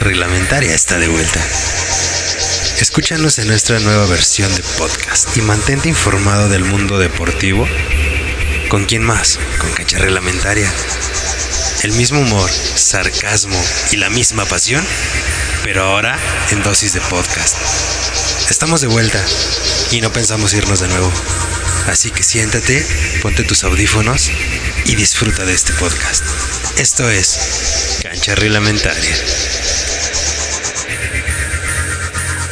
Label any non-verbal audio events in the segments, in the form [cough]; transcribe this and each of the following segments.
reglamentaria está de vuelta. Escúchanos en nuestra nueva versión de podcast y mantente informado del mundo deportivo. ¿Con quién más? Con cancha reglamentaria. El mismo humor, sarcasmo y la misma pasión, pero ahora en dosis de podcast. Estamos de vuelta y no pensamos irnos de nuevo. Así que siéntate, ponte tus audífonos y disfruta de este podcast. Esto es Cancha Reglamentaria.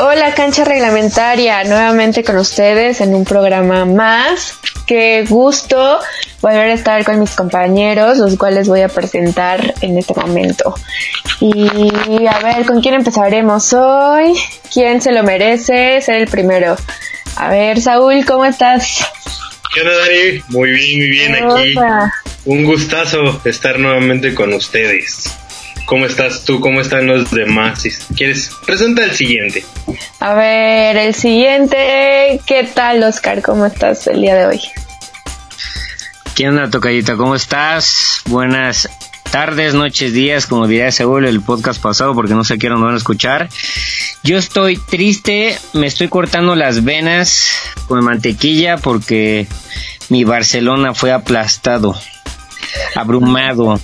Hola cancha reglamentaria, nuevamente con ustedes en un programa más. Qué gusto volver a estar con mis compañeros, los cuales voy a presentar en este momento. Y a ver, ¿con quién empezaremos hoy? ¿Quién se lo merece ser el primero? A ver, Saúl, ¿cómo estás? ¿Qué onda, Dani? Muy bien, muy bien aquí. Un gustazo estar nuevamente con ustedes. ¿Cómo estás tú? ¿Cómo están los demás? Si quieres, presenta el siguiente. A ver, el siguiente. ¿Qué tal, Oscar? ¿Cómo estás el día de hoy? ¿Qué onda, Tocayita? ¿Cómo estás? Buenas tardes, noches, días, como diría Saúl el podcast pasado, porque no sé qué no van a escuchar. Yo estoy triste, me estoy cortando las venas con mantequilla porque mi Barcelona fue aplastado, abrumado.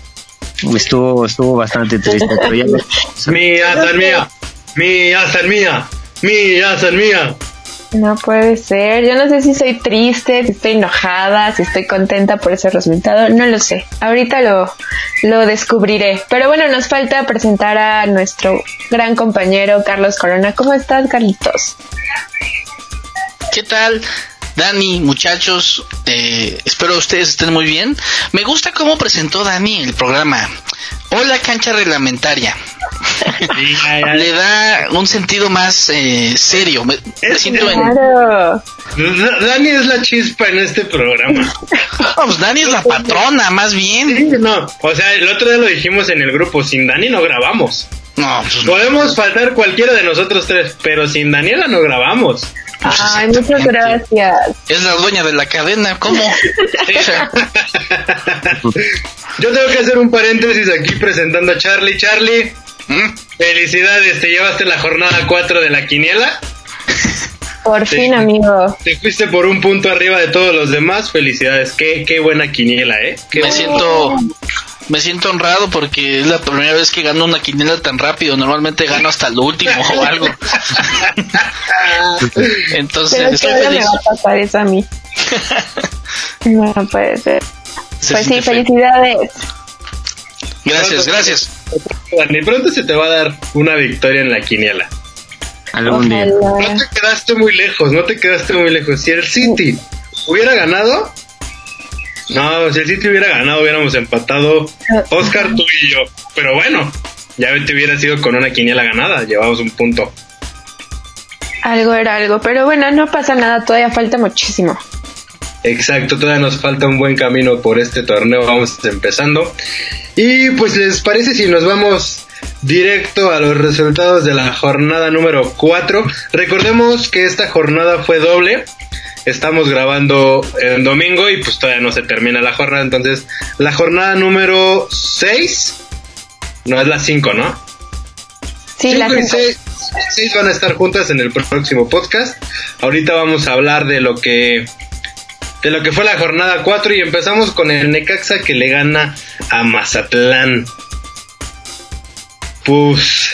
Estuvo, estuvo bastante triste. Pero ya... [laughs] Mía, san mía, mía, san mía, mía, san mía. No puede ser. Yo no sé si soy triste, si estoy enojada, si estoy contenta por ese resultado. No lo sé. Ahorita lo, lo descubriré. Pero bueno, nos falta presentar a nuestro gran compañero Carlos Corona. ¿Cómo estás, Carlitos? ¿Qué tal? Dani, muchachos, eh, espero ustedes estén muy bien. Me gusta cómo presentó Dani el programa. Hola cancha reglamentaria. [laughs] Le da un sentido más eh, serio. Me, siento en... Dani es la chispa en este programa. [laughs] Vamos, Dani es la patrona, más bien. Sí, no, o sea, el otro día lo dijimos en el grupo, sin Dani no grabamos. No, pues Podemos faltar cualquiera de nosotros tres, pero sin Daniela no grabamos. Ay, muchas gracias. Es la dueña de la cadena, ¿cómo? [laughs] Yo tengo que hacer un paréntesis aquí presentando a Charlie. Charlie, ¿Mm? felicidades, te llevaste la jornada 4 de la quiniela. Por fin, amigo. Te fuiste por un punto arriba de todos los demás. Felicidades, qué, qué buena quiniela, ¿eh? Qué me siento me siento honrado porque es la primera vez que gano una quiniela tan rápido. Normalmente gano hasta lo último o algo. [laughs] Entonces, Pero estoy ¿qué hora feliz. me va a pasar eso a mí? [laughs] No puede ser. Se Pues sí, felicidades. Gracias, gracias. Dani, pronto se te va a dar una victoria en la quiniela. Algún día. No te quedaste muy lejos, no te quedaste muy lejos. Si el City hubiera ganado, no, si el City hubiera ganado, hubiéramos empatado Oscar, tú y yo. Pero bueno, ya te hubiera sido con una quiniela ganada, llevamos un punto. Algo era algo, pero bueno, no pasa nada, todavía falta muchísimo. Exacto, todavía nos falta un buen camino por este torneo, vamos empezando. Y pues les parece si nos vamos directo a los resultados de la jornada número 4. Recordemos que esta jornada fue doble. Estamos grabando en domingo y pues todavía no se termina la jornada. Entonces, la jornada número 6, no es la 5, ¿no? Sí, la 5 y gente. 6, 6 van a estar juntas en el próximo podcast. Ahorita vamos a hablar de lo que de lo que fue la jornada 4 y empezamos con el Necaxa que le gana a Mazatlán. Pues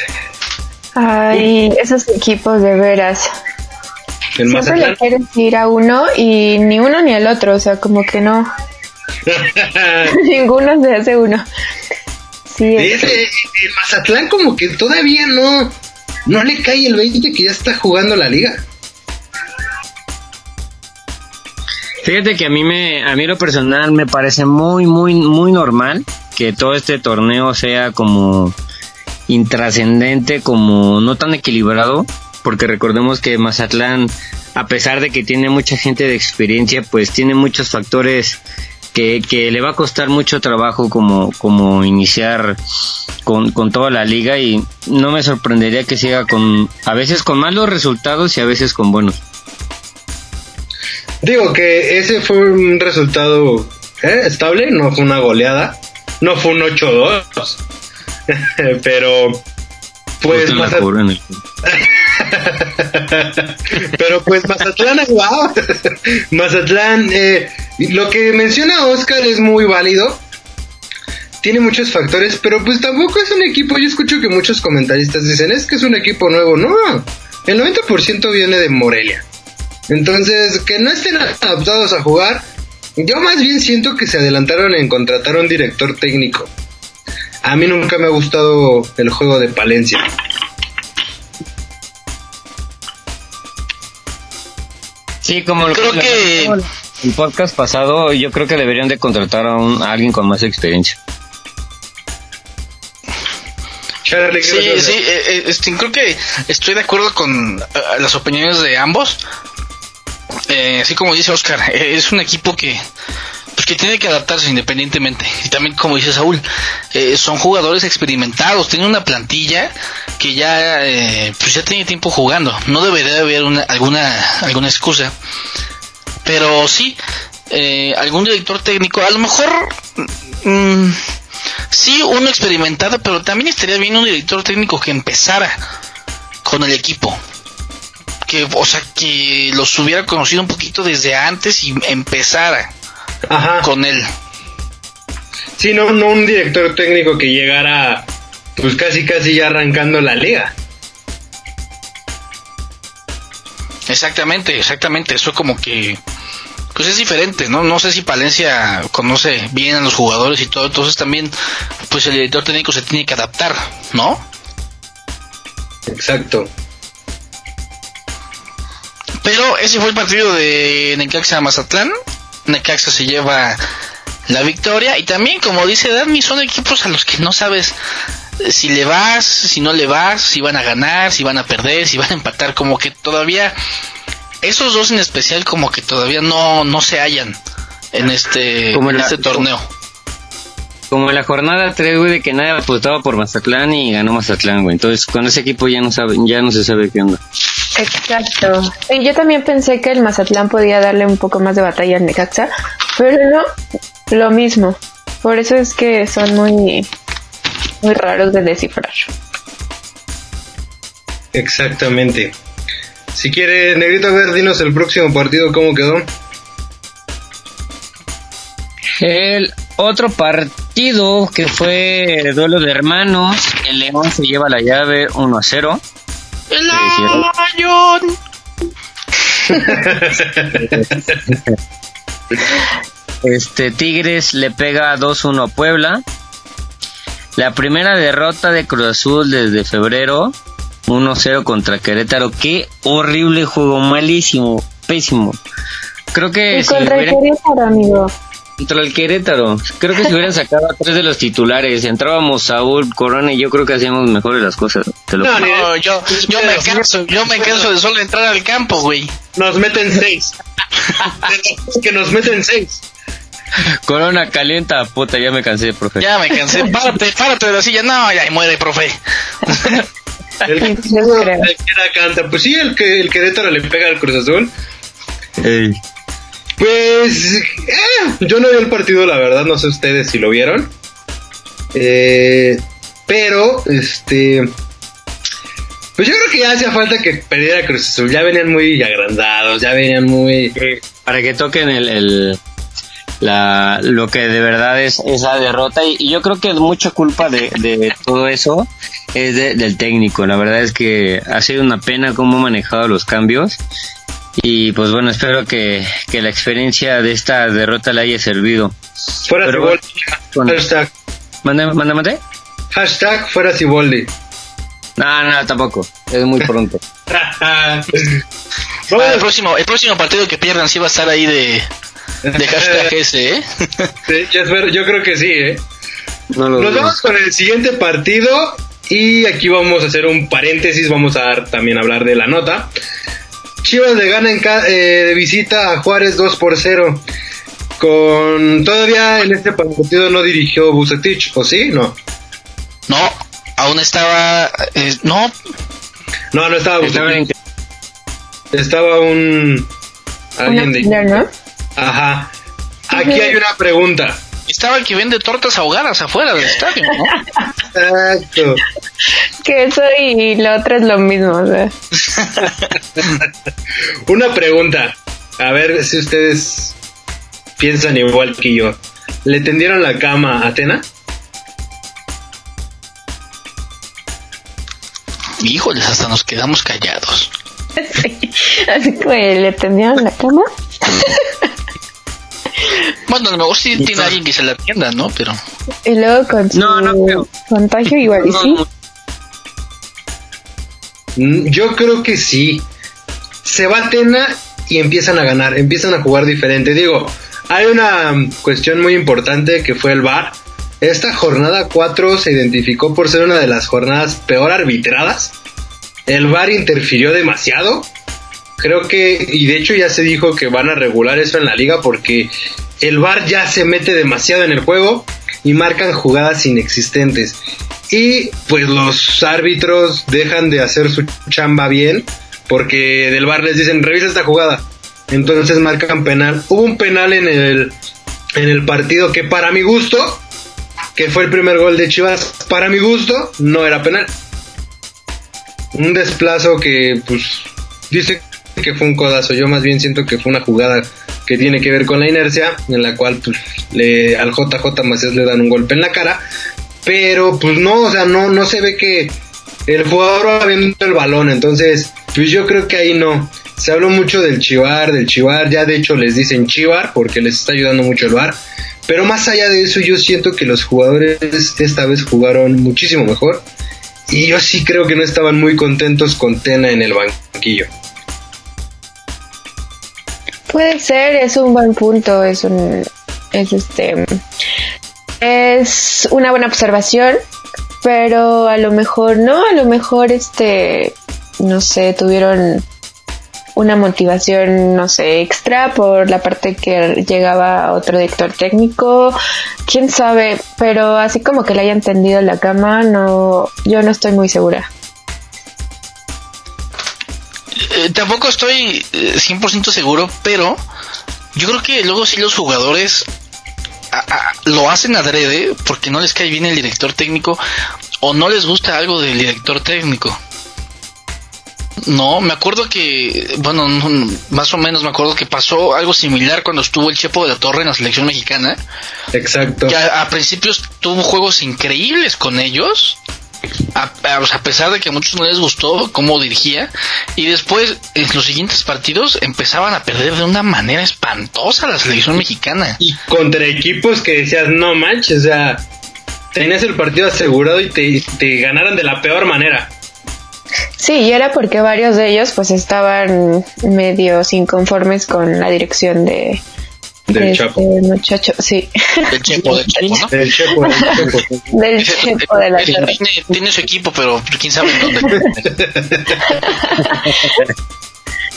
Ay, esos equipos de veras. El Siempre le quieren ir a uno y ni uno ni el otro, o sea, como que no. [laughs] [laughs] Ninguno se hace uno. Sí, es- Ese- el Mazatlán como que todavía no no le cae el 20 que ya está jugando la liga. Fíjate que a mí me, a mí lo personal me parece muy, muy, muy normal que todo este torneo sea como intrascendente, como no tan equilibrado, porque recordemos que Mazatlán, a pesar de que tiene mucha gente de experiencia, pues tiene muchos factores que, que le va a costar mucho trabajo como, como iniciar con, con toda la liga y no me sorprendería que siga con, a veces con malos resultados y a veces con buenos. Digo que ese fue un resultado ¿eh? estable, no fue una goleada, no fue un 8-2, [laughs] pero Pues [laughs] [laughs] Pero pues Mazatlán, wow. [laughs] Mazatlán, eh, lo que menciona Oscar es muy válido. Tiene muchos factores, pero pues tampoco es un equipo. Yo escucho que muchos comentaristas dicen, es que es un equipo nuevo. No, el 90% viene de Morelia. Entonces, que no estén adaptados a jugar, yo más bien siento que se adelantaron en contratar a un director técnico. A mí nunca me ha gustado el juego de Palencia. Sí, como lo Creo que- el podcast pasado, yo creo que deberían de contratar a, un, a alguien con más experiencia. Charlie, ¿qué Sí, sí, eh, eh, este, creo que estoy de acuerdo con eh, las opiniones de ambos. Eh, así como dice Oscar, [laughs] eh, es un equipo que pues que tiene que adaptarse independientemente. Y también como dice Saúl, eh, son jugadores experimentados, tienen una plantilla que ya eh, pues ya tiene tiempo jugando. No debería haber una, alguna alguna excusa. Pero sí, eh, algún director técnico, a lo mejor mm, sí uno experimentado, pero también estaría bien un director técnico que empezara con el equipo. Que, o sea, que los hubiera conocido un poquito desde antes y empezara Ajá. con él. Sí, no, no un director técnico que llegara pues casi casi ya arrancando la liga. Exactamente, exactamente. Eso como que pues es diferente, ¿no? No sé si Palencia conoce bien a los jugadores y todo, entonces también pues el director técnico se tiene que adaptar, ¿no? Exacto. Pero ese fue el partido de Necaxa Mazatlán. Necaxa se lleva la victoria y también como dice Dani son equipos a los que no sabes si le vas, si no le vas, si van a ganar, si van a perder, si van a empatar, como que todavía esos dos en especial como que todavía no no se hallan en este Como en la- este torneo. Como en la jornada 3, güey, de que nadie apostaba por Mazatlán y ganó Mazatlán, güey. Entonces, con ese equipo ya no sabe, ya no se sabe qué onda. Exacto. Y yo también pensé que el Mazatlán podía darle un poco más de batalla al Necaxa, pero no, lo mismo. Por eso es que son muy, muy raros de descifrar. Exactamente. Si quiere, Negrito, a ver, dinos el próximo partido cómo quedó. El otro partido que fue el duelo de hermanos, el León se lleva la llave 1 a 0. El? Lion. [laughs] Este Tigres le pega 2-1 a Puebla. La primera derrota de Cruz Azul desde febrero, 1-0 contra Querétaro. Qué horrible juego, malísimo, pésimo. Creo que Y si contra el Querétaro, amigo. contra el Querétaro, creo que si hubieran sacado a tres de los titulares, entrábamos Saúl, Corona y yo creo que hacíamos mejores las cosas. Te lo No, No, yo, yo me canso, yo me canso de solo entrar al campo, güey. Nos meten seis. [laughs] que nos meten seis. [laughs] Corona calienta, puta, ya me cansé, profe. Ya me cansé. [laughs] Párate, párate de la silla. No, ya muere, profe. [laughs] El que, la canta. Pues sí, el que el Querétaro le pega al Cruz Azul. Ey. Pues eh, yo no vi el partido, la verdad, no sé ustedes si lo vieron. Eh, pero, este... Pues yo creo que ya hacía falta que perdiera Cruz Azul. Ya venían muy agrandados, ya venían muy... para que toquen el, el- la, lo que de verdad es esa derrota. Y, y yo creo que mucha culpa de, de todo eso es de- del técnico. La verdad es que ha sido una pena cómo ha manejado los cambios. Y pues bueno espero que, que la experiencia de esta derrota le haya servido. Fuera Pero Siboldi. bueno. Hashtag, mande mande mande hashtag fuera Siboldi. no no tampoco. Es muy pronto. [laughs] El próximo, el próximo partido que pierdan sí va a estar ahí de, de hashtag ese, ¿eh? [laughs] Sí, yo, espero- yo creo que sí, ¿eh? no lo Nos vamos con el siguiente partido y aquí vamos a hacer un paréntesis, vamos a dar, también hablar de la nota. Chivas le gana en ca- eh, de visita a Juárez 2 por 0. Con todavía en este partido no dirigió Bucetich, ¿o sí? No. No, aún estaba. eh, no, No, no estaba Bucetich. Estaba un alguien de ¿no? Ajá. Aquí hay una pregunta. estaba el que vende tortas ahogadas afuera del estadio, ¿no? Exacto. [laughs] que eso y lo otro es lo mismo. O sea. [laughs] Una pregunta. A ver si ustedes piensan igual que yo. ¿Le tendieron la cama a Atena? Híjoles, hasta nos quedamos callados. Sí, [laughs] así que le tendieron la cama. Bueno, a lo mejor sí tiene alguien que se la atienda, ¿no? Pero Y luego con su No, no creo. contagio igual y sí. Mm, Yo creo que sí. Se va Atena y empiezan a ganar, empiezan a jugar diferente. Digo, hay una mm, cuestión muy importante que fue el VAR. Esta jornada 4 se identificó por ser una de las jornadas peor arbitradas. El VAR interfirió demasiado. Creo que, y de hecho ya se dijo que van a regular eso en la liga porque el VAR ya se mete demasiado en el juego y marcan jugadas inexistentes. Y pues los árbitros dejan de hacer su chamba bien porque del VAR les dicen revisa esta jugada. Entonces marcan penal. Hubo un penal en el, en el partido que para mi gusto, que fue el primer gol de Chivas, para mi gusto no era penal. Un desplazo que pues dice que fue un codazo. Yo más bien siento que fue una jugada que tiene que ver con la inercia, en la cual pues le, al JJ Macías le dan un golpe en la cara. Pero pues no, o sea, no, no se ve que el jugador va viendo el balón. Entonces, pues yo creo que ahí no. Se habló mucho del chivar, del chivar. Ya de hecho les dicen chivar porque les está ayudando mucho el bar. Pero más allá de eso, yo siento que los jugadores esta vez jugaron muchísimo mejor. Y yo sí creo que no estaban muy contentos con Tena en el banquillo. Puede ser, es un buen punto, es un es este es una buena observación, pero a lo mejor no, a lo mejor este no sé, tuvieron una motivación, no sé, extra por la parte que llegaba otro director técnico, quién sabe, pero así como que le hayan tendido la cama, no, yo no estoy muy segura. Eh, tampoco estoy eh, 100% seguro, pero yo creo que luego sí los jugadores a- a- lo hacen adrede porque no les cae bien el director técnico o no les gusta algo del director técnico. No, me acuerdo que, bueno, no, más o menos me acuerdo que pasó algo similar cuando estuvo el Chepo de la Torre en la selección mexicana. Exacto. Que a, a principios tuvo juegos increíbles con ellos. A, pesar de que a muchos no les gustó cómo dirigía. Y después, en los siguientes partidos, empezaban a perder de una manera espantosa la selección mexicana. Y contra equipos que decías, no manches, o sea, tenías el partido asegurado y te, te ganaron de la peor manera. Sí, y era porque varios de ellos pues estaban medios inconformes con la dirección de, Del de Chapo. este muchacho, sí, El Chepo de Chepo, ¿no? El Chepo, el Chepo. [laughs] del Chepo de la tiene, su equipo, pero quién sabe en dónde. [laughs]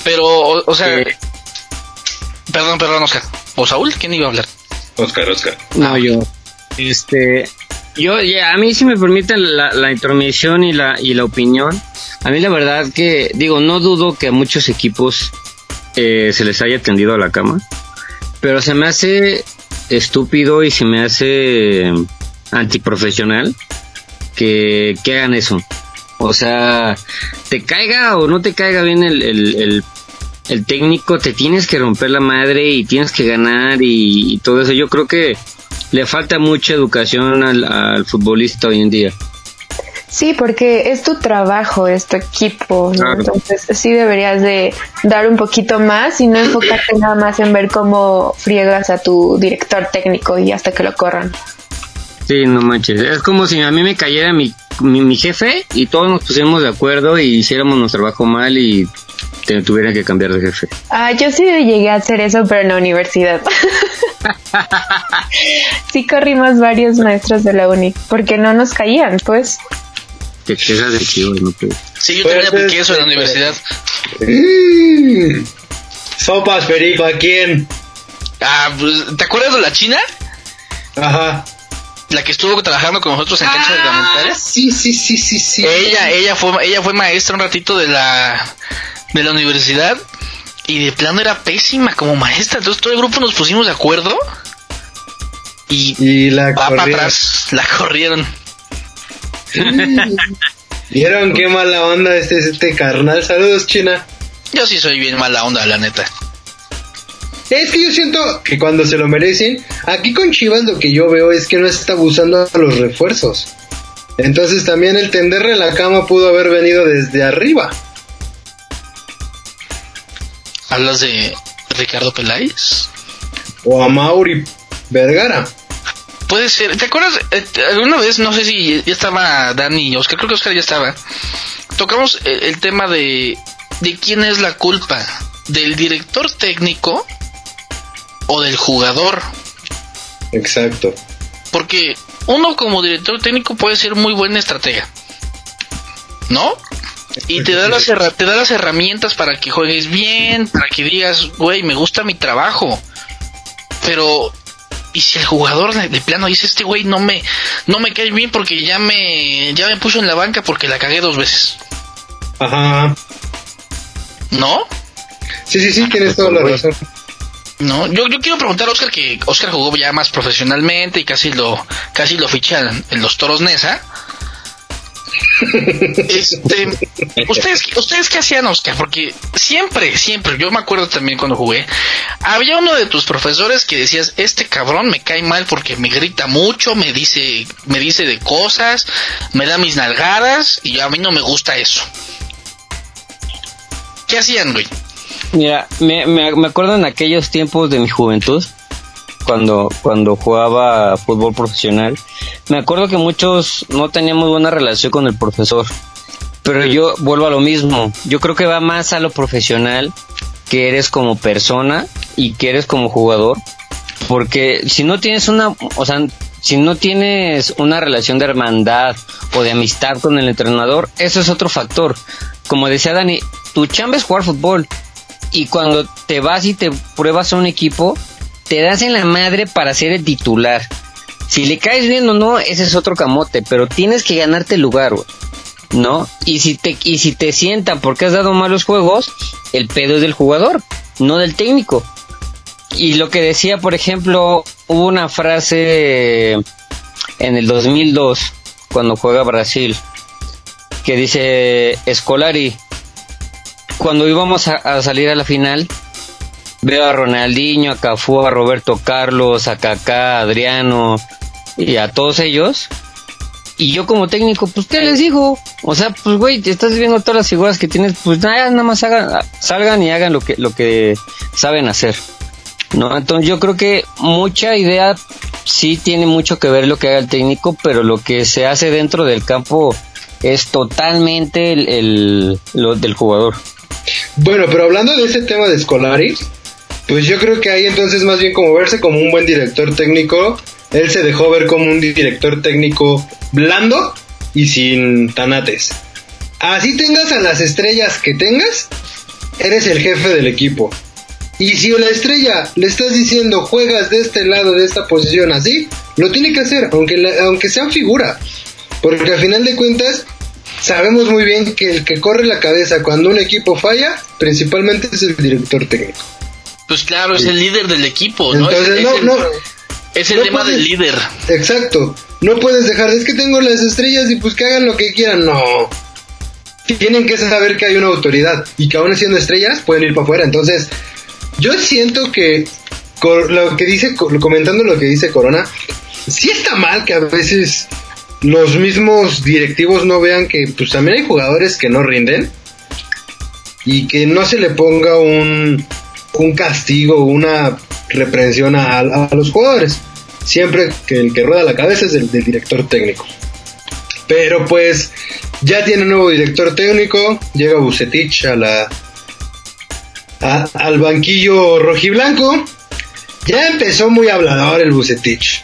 pero, o, o sea, Eh. perdón, perdón, Oscar. ¿O Saúl? ¿Quién iba a hablar? Oscar, Oscar. No, yo. Este, yo, ya, a mí si me permiten la, la intromisión y la, y la opinión, a mí la verdad que, digo, no dudo que a muchos equipos eh, se les haya tendido a la cama, pero se me hace estúpido y se me hace antiprofesional que, que hagan eso. O sea, te caiga o no te caiga bien el, el, el, técnico, te tienes que romper la madre y tienes que ganar y, todo eso. Yo creo que le falta mucha educación al futbolista hoy en día. Sí, porque es tu trabajo, es tu equipo, ¿no? Claro. entonces sí deberías de dar un poquito más y no enfocarte nada más en ver cómo friegas a tu director técnico y hasta que lo corran. Sí, no manches. Es como si a mí me cayera mi, mi, mi jefe y todos nos pusiéramos de acuerdo y hiciéramos nuestro trabajo mal y te tuvieran que cambiar de jefe. Ah, yo sí llegué a hacer eso, pero en la universidad. [laughs] sí corrimos varios maestros de la uni, porque no nos caían, pues. Te quejas de chivo, no puedo. Sí, yo Pues, también apliqué eso en la universidad. Mm. Sopas, Perico, ¿a quién? Ah, pues, ¿te acuerdas de la china? Ajá. La que estuvo trabajando con nosotros en cancha Ah, reglamentaria. sí, sí, sí, sí, sí. Ella, ella fue, ella fue maestra un ratito de la, de la universidad y de plano era pésima como maestra. Entonces todo el grupo nos pusimos de acuerdo y Y la va para atrás, la corrieron. ¿Vieron qué mala onda este, este carnal? Saludos, China. Yo sí soy bien mala onda, la neta. Es que yo siento que cuando se lo merecen, aquí con Chivas lo que yo veo es que no está abusando a los refuerzos. Entonces también el tenderle la cama pudo haber venido desde arriba. ¿Hablas de Ricardo Peláez? O a Mauri Vergara. Puede ser. ¿Te acuerdas? Eh, alguna vez, no sé si ya estaba Dani y Oscar, creo que Oscar ya estaba. Tocamos el, el tema de, de quién es la culpa, del director técnico o del jugador. Exacto. Porque uno como director técnico puede ser muy buena estratega. ¿No? Y te da, las te da las herramientas para que juegues bien, para que digas, güey, me gusta mi trabajo. Pero, ¿y si el jugador de, de plano dice, este güey no me, no me cae bien porque ya me, ya me puso en la banca porque la cagué dos veces? Ajá. ¿No? Sí, sí, sí, tienes toda la razón. No, yo, yo quiero preguntar a Oscar que Oscar jugó ya más profesionalmente y casi lo casi lo fichan en los Toros Nesa. Este, ustedes ustedes qué hacían, Oscar, porque siempre, siempre, yo me acuerdo también cuando jugué, había uno de tus profesores que decías, "Este cabrón me cae mal porque me grita mucho, me dice me dice de cosas, me da mis nalgadas y a mí no me gusta eso." ¿Qué hacían, güey? Mira, me, me, me acuerdo en aquellos tiempos de mi juventud, cuando, cuando jugaba fútbol profesional, me acuerdo que muchos no teníamos buena relación con el profesor. Pero yo vuelvo a lo mismo. Yo creo que va más a lo profesional que eres como persona y que eres como jugador. Porque si no tienes una, o sea, si no tienes una relación de hermandad o de amistad con el entrenador, eso es otro factor. Como decía Dani, tu chamba es jugar fútbol. Y cuando te vas y te pruebas a un equipo, te das en la madre para ser el titular. Si le caes bien o no, ese es otro camote, pero tienes que ganarte el lugar, güey. ¿No? Y si te y si te sientan porque has dado malos juegos, el pedo es del jugador, no del técnico. Y lo que decía, por ejemplo, hubo una frase en el 2002 cuando juega Brasil que dice Escolari cuando íbamos a, a salir a la final veo a Ronaldinho, a Cafú, a Roberto Carlos, a Kaká, a Adriano y a todos ellos. Y yo como técnico, pues ¿qué les digo? O sea, pues güey, estás viendo todas las figuras que tienes, pues nada, nada más salgan y hagan lo que, lo que saben hacer. ¿No? Entonces yo creo que mucha idea sí tiene mucho que ver lo que haga el técnico, pero lo que se hace dentro del campo es totalmente el, lo del jugador. Bueno, pero hablando de ese tema de Scolari, pues yo creo que ahí entonces más bien como verse como un buen director técnico, él se dejó ver como un director técnico blando y sin tanates. Así tengas a las estrellas que tengas, eres el jefe del equipo. Y si a la estrella le estás diciendo juegas de este lado, de esta posición así, lo tiene que hacer, aunque, la- aunque sea figura. Porque al final de cuentas, sabemos muy bien que el que corre la cabeza cuando un equipo falla, principalmente es el director técnico. Pues claro, es el líder del equipo, ¿no? Entonces, es, es no, el, no, es el no tema puedes- del líder. exacto. No puedes dejar, es que tengo las estrellas y pues que hagan lo que quieran. No. Tienen que saber que hay una autoridad y que aún siendo estrellas pueden ir para afuera. Entonces, yo siento que lo que dice, comentando lo que dice Corona, sí está mal que a veces los mismos directivos no vean que pues también hay jugadores que no rinden y que no se le ponga un, un castigo, una reprensión a, los jugadores. Siempre que el que rueda la cabeza es el del director técnico. Pero pues ya tiene nuevo director técnico, llega Bucetich a la al banquillo rojiblanco. Ya empezó muy hablador el Bucetich.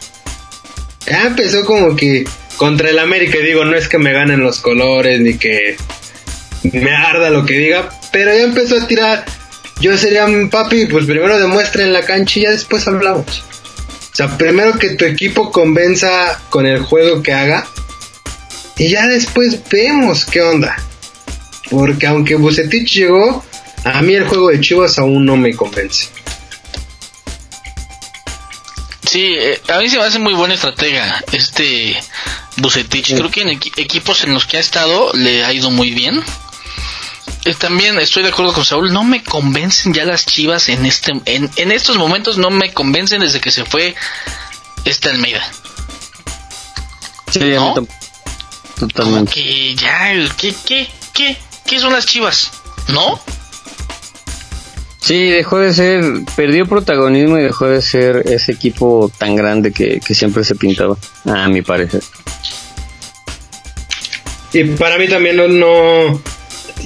Ya empezó como que contra el América, digo, no es que me ganen los colores ni que me arda lo que diga, pero ya empezó a tirar. Yo sería un papi, pues primero demuestra en la cancha y ya después hablamos. O sea, primero que tu equipo convenza con el juego que haga y ya después vemos qué onda. Porque aunque Bucetich llegó, a mí el juego de Chivas aún no me convence. Sí, eh, a mí se me hace muy buena estratega este Bucetich. Creo que en equipos en los que ha estado le ha ido muy bien. Eh, también estoy de acuerdo con Saúl, no me convencen ya las Chivas en este en, en estos momentos no me convencen desde que se fue este Almeida. Sí, ¿No? totalmente. Que ya, ¿qué, qué, qué, qué son las Chivas? ¿No? Sí, dejó de ser, perdió protagonismo y dejó de ser ese equipo tan grande que, que siempre se pintaba, a mi parecer. Y para mí también no, no,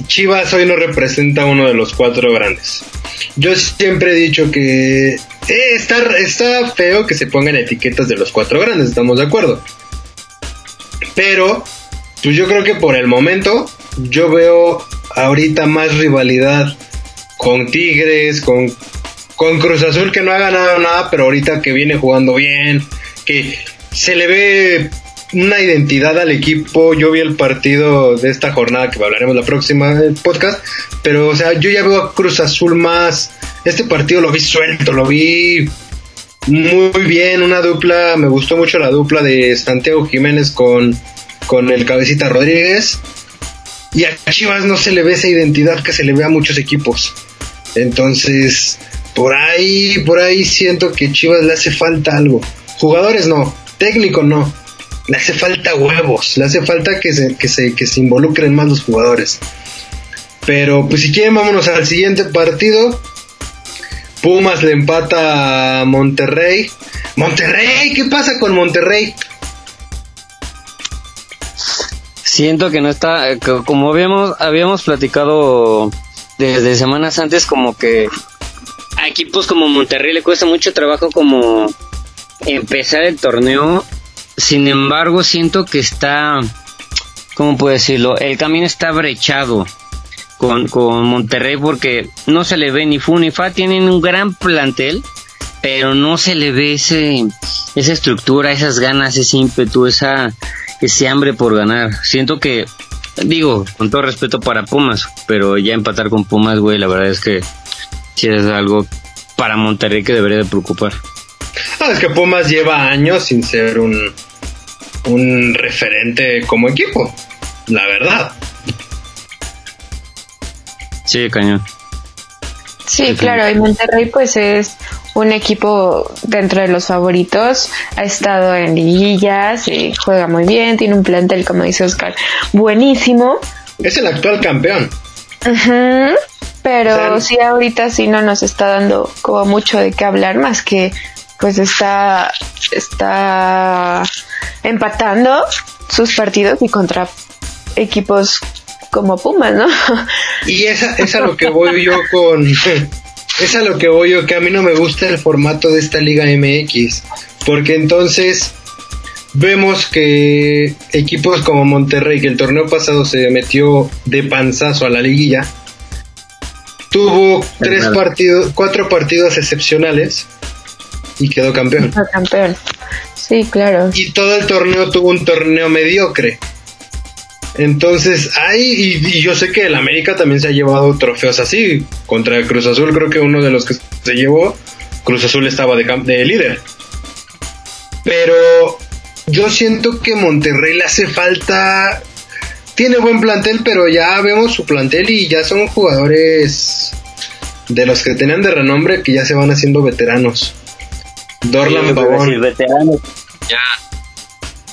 Chivas hoy no representa uno de los cuatro grandes. Yo siempre he dicho que eh, está, feo que se pongan etiquetas de los cuatro grandes, estamos de acuerdo. Pero, pues yo creo que por el momento, yo veo ahorita más rivalidad con Tigres, con, con Cruz Azul que no ha ganado nada, pero ahorita que viene jugando bien, que se le ve una identidad al equipo. Yo vi el partido de esta jornada que hablaremos la próxima podcast, pero o sea, yo ya veo a Cruz Azul más. Este partido lo vi suelto, lo vi muy bien, una dupla, me gustó mucho la dupla de Santiago Jiménez con, con el cabecita Rodríguez. Y a Chivas no se le ve esa identidad que se le ve a muchos equipos. Entonces, por ahí, por ahí siento que Chivas le hace falta algo. Jugadores no, técnico no. Le hace falta huevos, le hace falta que se, que se, que se involucren más los jugadores. Pero pues si quieren vámonos al siguiente partido. Pumas le empata a Monterrey. Monterrey, ¿qué pasa con Monterrey? Siento que no está, como habíamos, habíamos platicado desde semanas antes, como que a equipos como Monterrey le cuesta mucho trabajo como empezar el torneo. Sin embargo, siento que está, ¿cómo puedo decirlo? El camino está brechado con, con Monterrey porque no se le ve ni fu ni fa. Tienen un gran plantel, pero no se le ve ese, esa estructura, esas ganas, ese ímpetu, esa, ese hambre por ganar. Siento que, digo, con todo respeto para Pumas, pero ya empatar con Pumas, güey, la verdad es que sí es algo para Monterrey que debería de preocupar. Ah, es que Pumas lleva años sin ser un, un referente como equipo, la verdad. Sí, cañón. Sí, claro, y Monterrey pues es un equipo dentro de los favoritos, ha estado en liguillas, y juega muy bien, tiene un plantel, como dice Oscar, buenísimo. Es el actual campeón. Pero O sea, sí, ahorita sí no nos está dando como mucho de qué hablar, más que pues está, está empatando sus partidos y contra equipos como Pumas, ¿no? Y esa es a lo que voy yo con... [laughs] Es a lo que voy yo, que a mí no me gusta el formato de esta Liga MX. Porque entonces vemos que equipos como Monterrey, que el torneo pasado se metió de panzazo a la liguilla, tuvo tres verdad. partidos, cuatro partidos excepcionales y quedó campeón. Campeón. Sí, claro. y todo el torneo tuvo un torneo mediocre. Entonces, hay, y, y yo sé que el América también se ha llevado trofeos así. Contra Cruz Azul, creo que uno de los que se llevó, Cruz Azul estaba de, de líder. Pero yo siento que Monterrey le hace falta. Tiene buen plantel, pero ya vemos su plantel y ya son jugadores de los que tenían de renombre que ya se van haciendo veteranos. Dorlan Pavón. veteranos. Ya.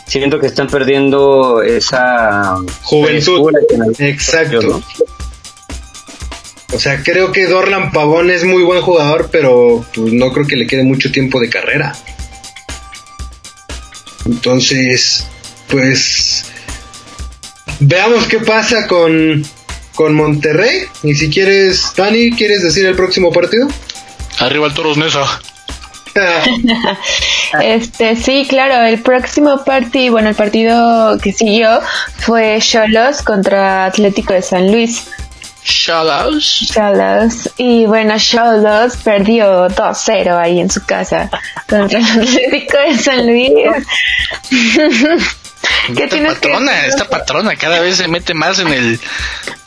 Siento que están perdiendo esa Juventud. Exacto. ¿no? O sea, creo que Dorlan Pavón es muy buen jugador, pero pues, no creo que le quede mucho tiempo de carrera. Entonces, pues veamos qué pasa con, con Monterrey. Y si quieres, Dani, ¿quieres decir el próximo partido? Arriba el Toros Nesa. [laughs] Este, sí, claro, el próximo partido, bueno, el partido que siguió fue Cholos contra Atlético de San Luis. Shoutouts. Cholos. Y bueno, Cholos perdió 2-0 ahí en su casa contra el Atlético de San Luis. [laughs] ¿Qué Esta tienes patrona, esta patrona cada vez se mete más en el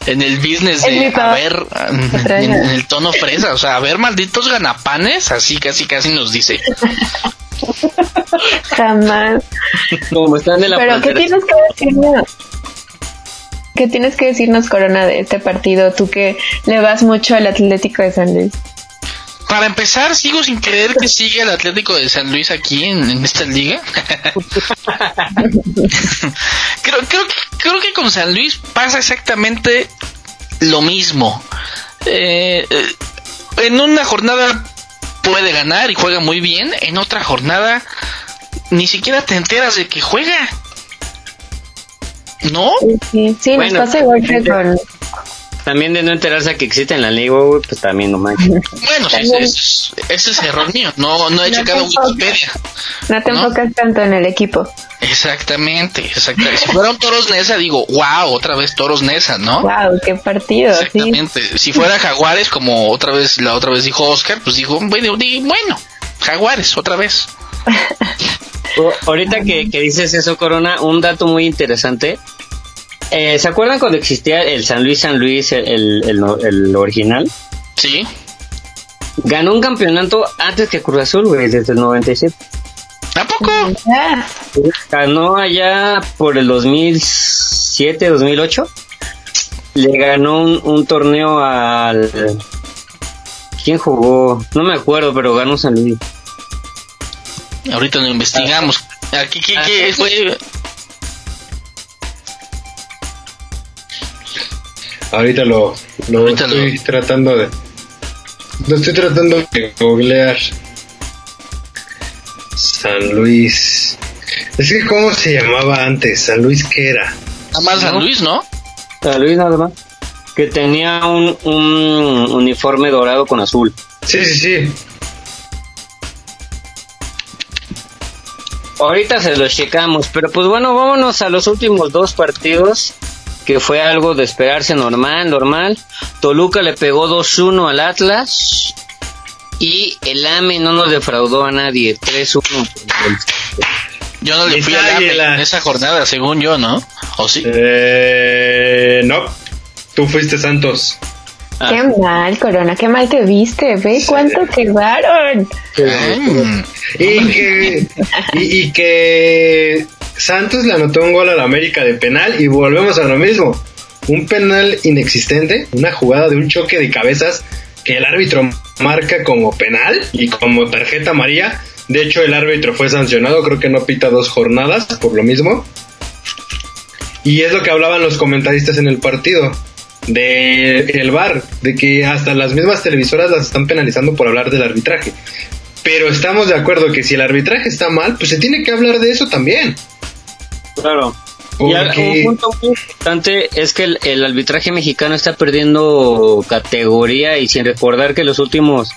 en el business de a ver en, en el tono fresa, o sea, a ver malditos ganapanes, así casi casi nos dice. [laughs] Jamás. Como están de la Pero, ¿qué tienes que decirnos? ¿Qué tienes que decirnos, Corona, de este partido? Tú que le vas mucho al Atlético de San Luis. Para empezar, sigo sin creer que siga el Atlético de San Luis aquí en, en esta liga. [laughs] creo, creo, que- creo que con San Luis pasa exactamente lo mismo. Eh, eh, en una jornada puede ganar y juega muy bien, en otra jornada ni siquiera te enteras de que juega. ¿No? Sí, sí Bueno, nos pasa igual que con... También de no enterarse que existe en la liga, güey, pues también no manches. [laughs] Bueno, ese es, ese es error mío. No, no he No checado. Wikipedia. No te ¿No? enfocas tanto en el equipo. Exactamente, exactamente. Si fuera un Toros Nesa, digo, wow, otra vez Toros Nesa, ¿no? Wow, qué partido. Sí. Exactamente. Si fuera Jaguares, como otra vez, la otra vez dijo Oscar, pues digo, bueno, di- bueno, Jaguares, otra vez. O- Ahorita que, que dices eso, Corona, un dato muy interesante. Eh, ¿Se acuerdan cuando existía el San Luis San Luis, el, el, original? Sí. Ganó un campeonato antes que Cruz Azul, güey, desde el 97. ¿Tampoco? Ah, Ganó allá por el 2007, 2008. Le ganó un, un torneo al... ¿Quién jugó? No me acuerdo, pero ganó San Luis. Ahorita lo investigamos. Aquí, ¿qué, Ah, qué sí. fue? Ahorita lo, lo Ahorita estoy lo- tratando de. Lo estoy tratando de googlear. San Luis. Es que, ¿cómo se llamaba antes? ¿San Luis qué era? Nada más San. Luis, ¿no? San Luis nada más. Que tenía un, un uniforme dorado con azul. Sí, sí, sí. Ahorita se los checamos, pero pues bueno, vámonos a los últimos dos partidos, que fue algo de esperarse normal, normal. Toluca le pegó 2-1 al Atlas y el AME no nos defraudó a nadie, 3-1. Yo no le fui a la águilas. en esa jornada, según yo, ¿no? ¿O sí? Eh, no. Tú fuiste Santos. Ah, qué mal, Corona, qué mal te viste. Ve cuánto quedaron. Y que, y, y que Santos le anotó un gol al América de penal y volvemos a lo mismo. Un penal inexistente, una jugada de un choque de cabezas que el árbitro marca como penal y como tarjeta amarilla. De hecho, el árbitro fue sancionado, creo que no pita dos jornadas por lo mismo. Y es lo que hablaban los comentaristas en el partido de el VAR, de que hasta las mismas televisoras las están penalizando por hablar del arbitraje. Pero estamos de acuerdo que si el arbitraje está mal, pues se tiene que hablar de eso también. Claro. Y un punto muy importante es que el, el arbitraje mexicano está perdiendo categoría y sin recordar que los últimos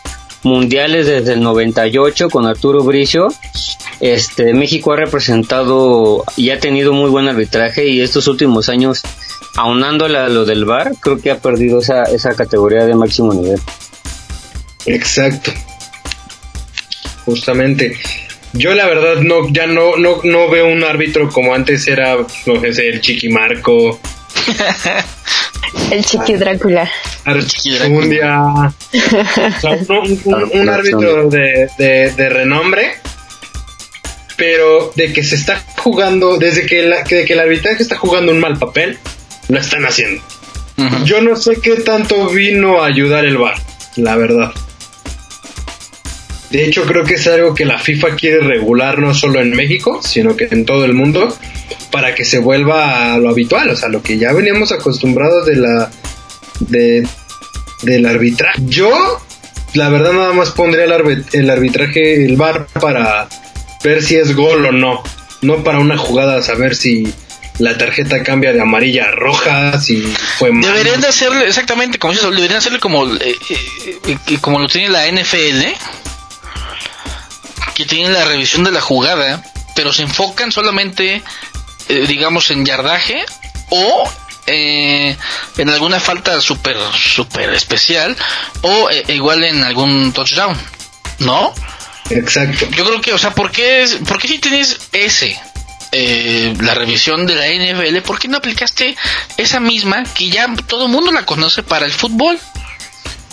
mundiales desde el 98 con Arturo Bricio, este México ha representado y ha tenido muy buen arbitraje y estos últimos años aunando a lo del VAR, creo que ha perdido esa, esa categoría de máximo nivel. Exacto. Justamente. Yo la verdad no, ya no, no, no veo un árbitro como antes era, no sé, el Chiquimarco, [laughs] El chiqui Drácula. Archundia. [laughs] O sea, un, un- un- un árbitro de, de- de renombre, pero de que se está jugando, desde que, la, que, que el arbitraje está jugando un mal papel, lo están haciendo. Yo no sé qué tanto vino a ayudar el VAR, la verdad. De hecho, creo que es algo que la FIFA quiere regular no solo en México, sino que en todo el mundo, para que se vuelva a lo habitual, o sea, lo que ya veníamos acostumbrados de la de del arbitraje. Yo, la verdad, nada más pondría el, arbi- el arbitraje, el VAR para ver si es gol o no, no para una jugada saber si la tarjeta cambia de amarilla a roja, si fue mal. Deberían de hacerle, exactamente, como dices, deberían hacerle como, eh, eh, eh, como lo tiene la NFL, que tiene la revisión de la jugada, pero se enfocan solamente, eh, digamos, en yardaje o eh, en alguna falta súper, súper especial o eh, igual en algún touchdown, ¿no? Exacto. Yo creo que, o sea, ¿por qué, es- por qué si tienes ese, eh, la revisión de la NFL, por qué no aplicaste esa misma que ya todo el mundo la conoce para el fútbol?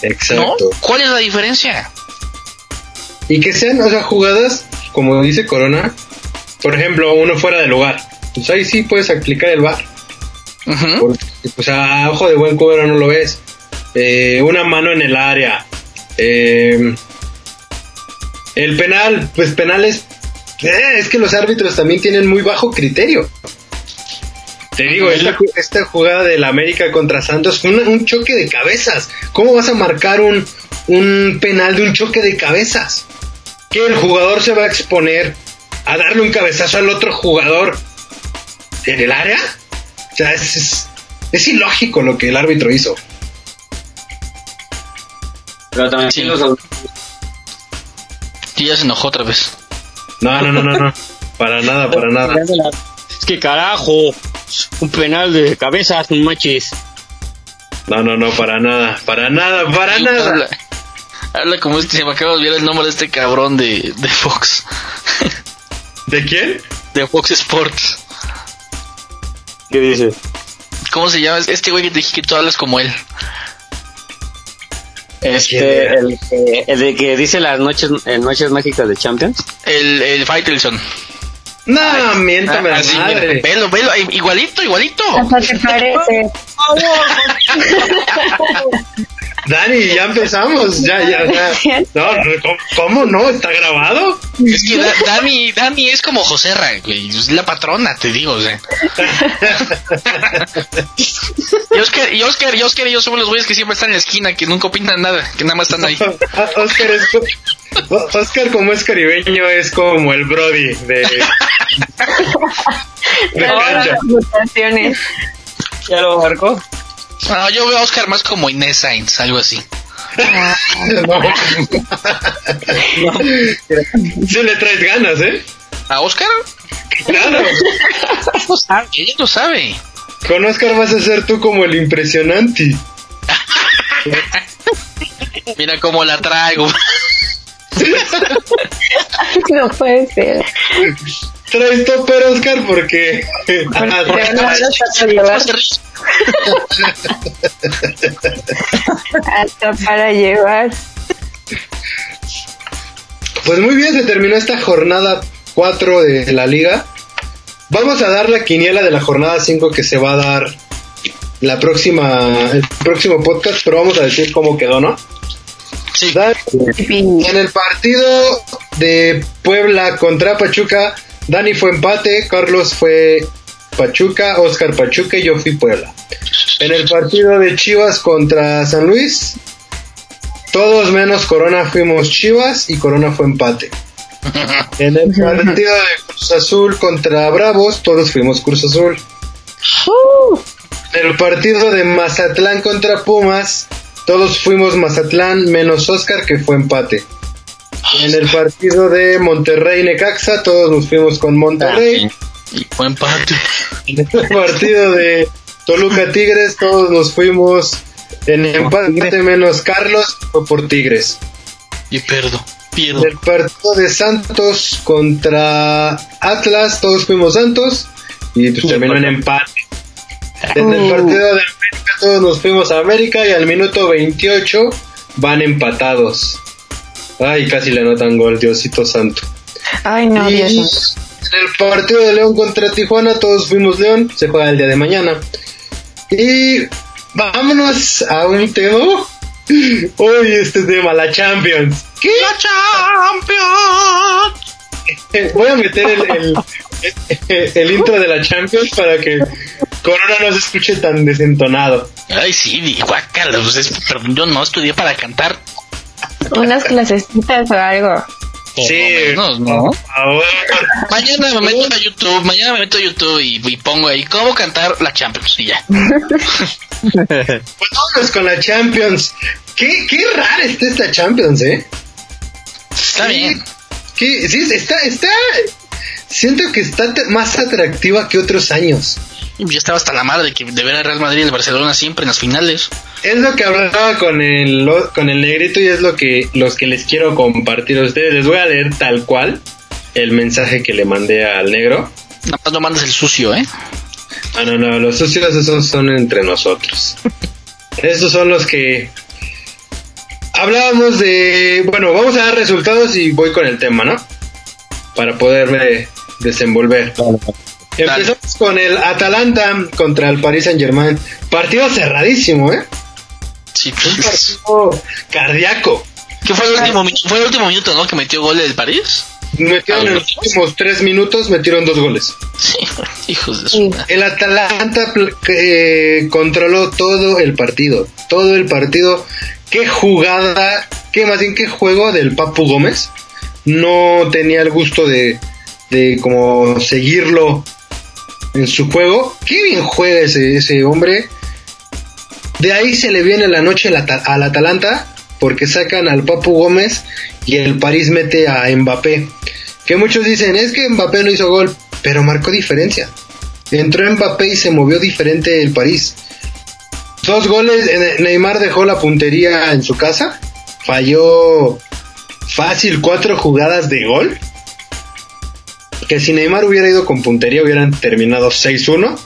¿No? Exacto. ¿Cuál es la diferencia? Y que sean, o sea, jugadas como dice Corona, por ejemplo, uno fuera de lugar, pues ahí sí puedes aplicar el bar. Ujú. Porque, pues a ojo de buen cubero no lo ves. Eh, una mano en el área. Eh, el penal, pues penales. eh, es que los árbitros también tienen muy bajo criterio. Te digo, esta, esta jugada del América contra Santos fue una- un choque de cabezas. ¿Cómo vas a marcar un, un penal de un choque de cabezas? Que el jugador se va a exponer a darle un cabezazo al otro jugador en el área. O sea, es, es, es ilógico lo que el árbitro hizo. Pero también Sí. los Y ya se enojó otra vez. No, no, no, no, no. Para nada, para nada. Es que carajo, un penal de cabezas, no manches. No, no, no, para nada. Para nada, para nada. Habla, como este, se me acaba de olvidar el nombre de este cabrón de, de Fox. [laughs] ¿De quién? De Fox Sports. ¿Qué dice? ¿Cómo se llama? Este güey que te dije que tú hablas como él. Este, el, que- el de que dice las noches, eh, noches mágicas de Champions. El, el Faitelson. No, miéntame la Así, madre. velo, velo, igualito, igualito. Hasta te parece. [laughs] [laughs] Dani, ya empezamos. Ya, ya, ya. [laughs] No, ¿cómo- ¿cómo no? ¿Está grabado? Es que Da- Dani, Dani es como José güey. Es la patrona, te digo, o sea. [laughs] Y Oscar, y Oscar, y Oscar y yo somos los güeyes que siempre están en la esquina, que nunca opinan nada, que nada más están ahí. Ah, [laughs] Oscar es Oscar como es caribeño es como el Brody de, de cancha. las mutaciones. ¿Ya lo marcó? No, yo veo a Oscar más como Inés Sainz, algo así. [laughs] No. Sí le traes ganas, ¿eh? ¿A Oscar? Claro. Lo sabe, ella lo sabe. Con Oscar vas a ser tú como el impresionante. Mira cómo la traigo. No puede ser. Traes topper, Oscar, porque... [laughs] No hasta para llevar. Pues muy bien, se terminó esta jornada 4 de la liga. Vamos a dar la quiniela de la jornada 5 que se va a dar la próxima, el próximo podcast, pero vamos a decir cómo quedó, ¿no? Sí. En el partido de Puebla contra Pachuca, Dani fue empate, Carlos fue Pachuca, Oscar Pachuca y yo fui Puebla. En el partido de Chivas contra San Luis, todos menos Corona fuimos Chivas y Corona fue empate. [laughs] En el partido de Cruz Azul contra Bravos, todos fuimos Cruz Azul. En el partido de Mazatlán contra Pumas, todos fuimos Mazatlán menos Oscar que fue empate. En el partido de Monterrey Necaxa, todos nos fuimos con Monterrey. Y fue empate. [laughs] En el partido de Toluca Tigres, todos nos fuimos en empate menos Carlos fue por Tigres. Y perdo, pierdo. En el partido de Santos contra Atlas, todos fuimos Santos y pues terminó en empate. En el partido de América, todos nos fuimos a América y al minuto 28 van empatados. Ay, casi le anotan gol, Diosito Santo. Ay, no, y Dios en el partido de León contra Tijuana, todos fuimos León, se juega el día de mañana. Y vámonos a un tema. Hoy este tema, la Champions. ¿Qué? Champions. [laughs] Voy a meter el, el, el intro de la Champions para que Corona no se escuche tan desentonado. Ay, sí, di- guácala, pues es- pero yo no estudié para cantar. Unas clasecitas o algo. Sí, menos, ¿no? Mañana me meto a YouTube, mañana me meto a YouTube y, y pongo ahí cómo cantar la Champions y ya. [laughs] Pues vámonos con la Champions. Qué, qué rara está esta Champions, ¿eh? Está Sí, bien. que- sí, está, está. Siento que está más atractiva que otros años. Yo estaba hasta la madre de, que, de ver a Real Madrid y el Barcelona siempre en las finales. Es lo que hablaba con el, con el negrito y es lo que los que les quiero compartir a ustedes. Les voy a leer tal cual el mensaje que le mandé al negro. Nada más no mandes el sucio, ¿eh? Ah, no, no, los sucios esos son entre nosotros. [laughs] Estos son los que hablábamos de. Bueno, vamos a dar resultados y voy con el tema, ¿no? para poderme desenvolver. Empezamos con el Atalanta contra el Paris Saint Germain. Partido cerradísimo, ¿eh? Sí, Un pues. partido cardíaco. ¿Qué fue el último, fue el último minuto, ¿no? Que metió gol del París. Metieron en los últimos tres minutos, metieron dos goles. Sí, [laughs] hijos de su. El Atalanta eh, controló todo el partido. Todo el partido. Qué jugada, qué más bien qué juego del Papu Gómez. No tenía el gusto de, de como seguirlo en su juego. Qué bien juega ese, ese hombre. De ahí se le viene la noche al, Ata- al Atalanta porque sacan al Papu Gómez y el París mete a Mbappé. Que muchos dicen, es que Mbappé no hizo gol, pero marcó diferencia. Entró Mbappé y se movió diferente el París. Dos goles, Neymar dejó la puntería en su casa, falló fácil cuatro jugadas de gol. Que si Neymar hubiera ido con puntería hubieran terminado 6-1.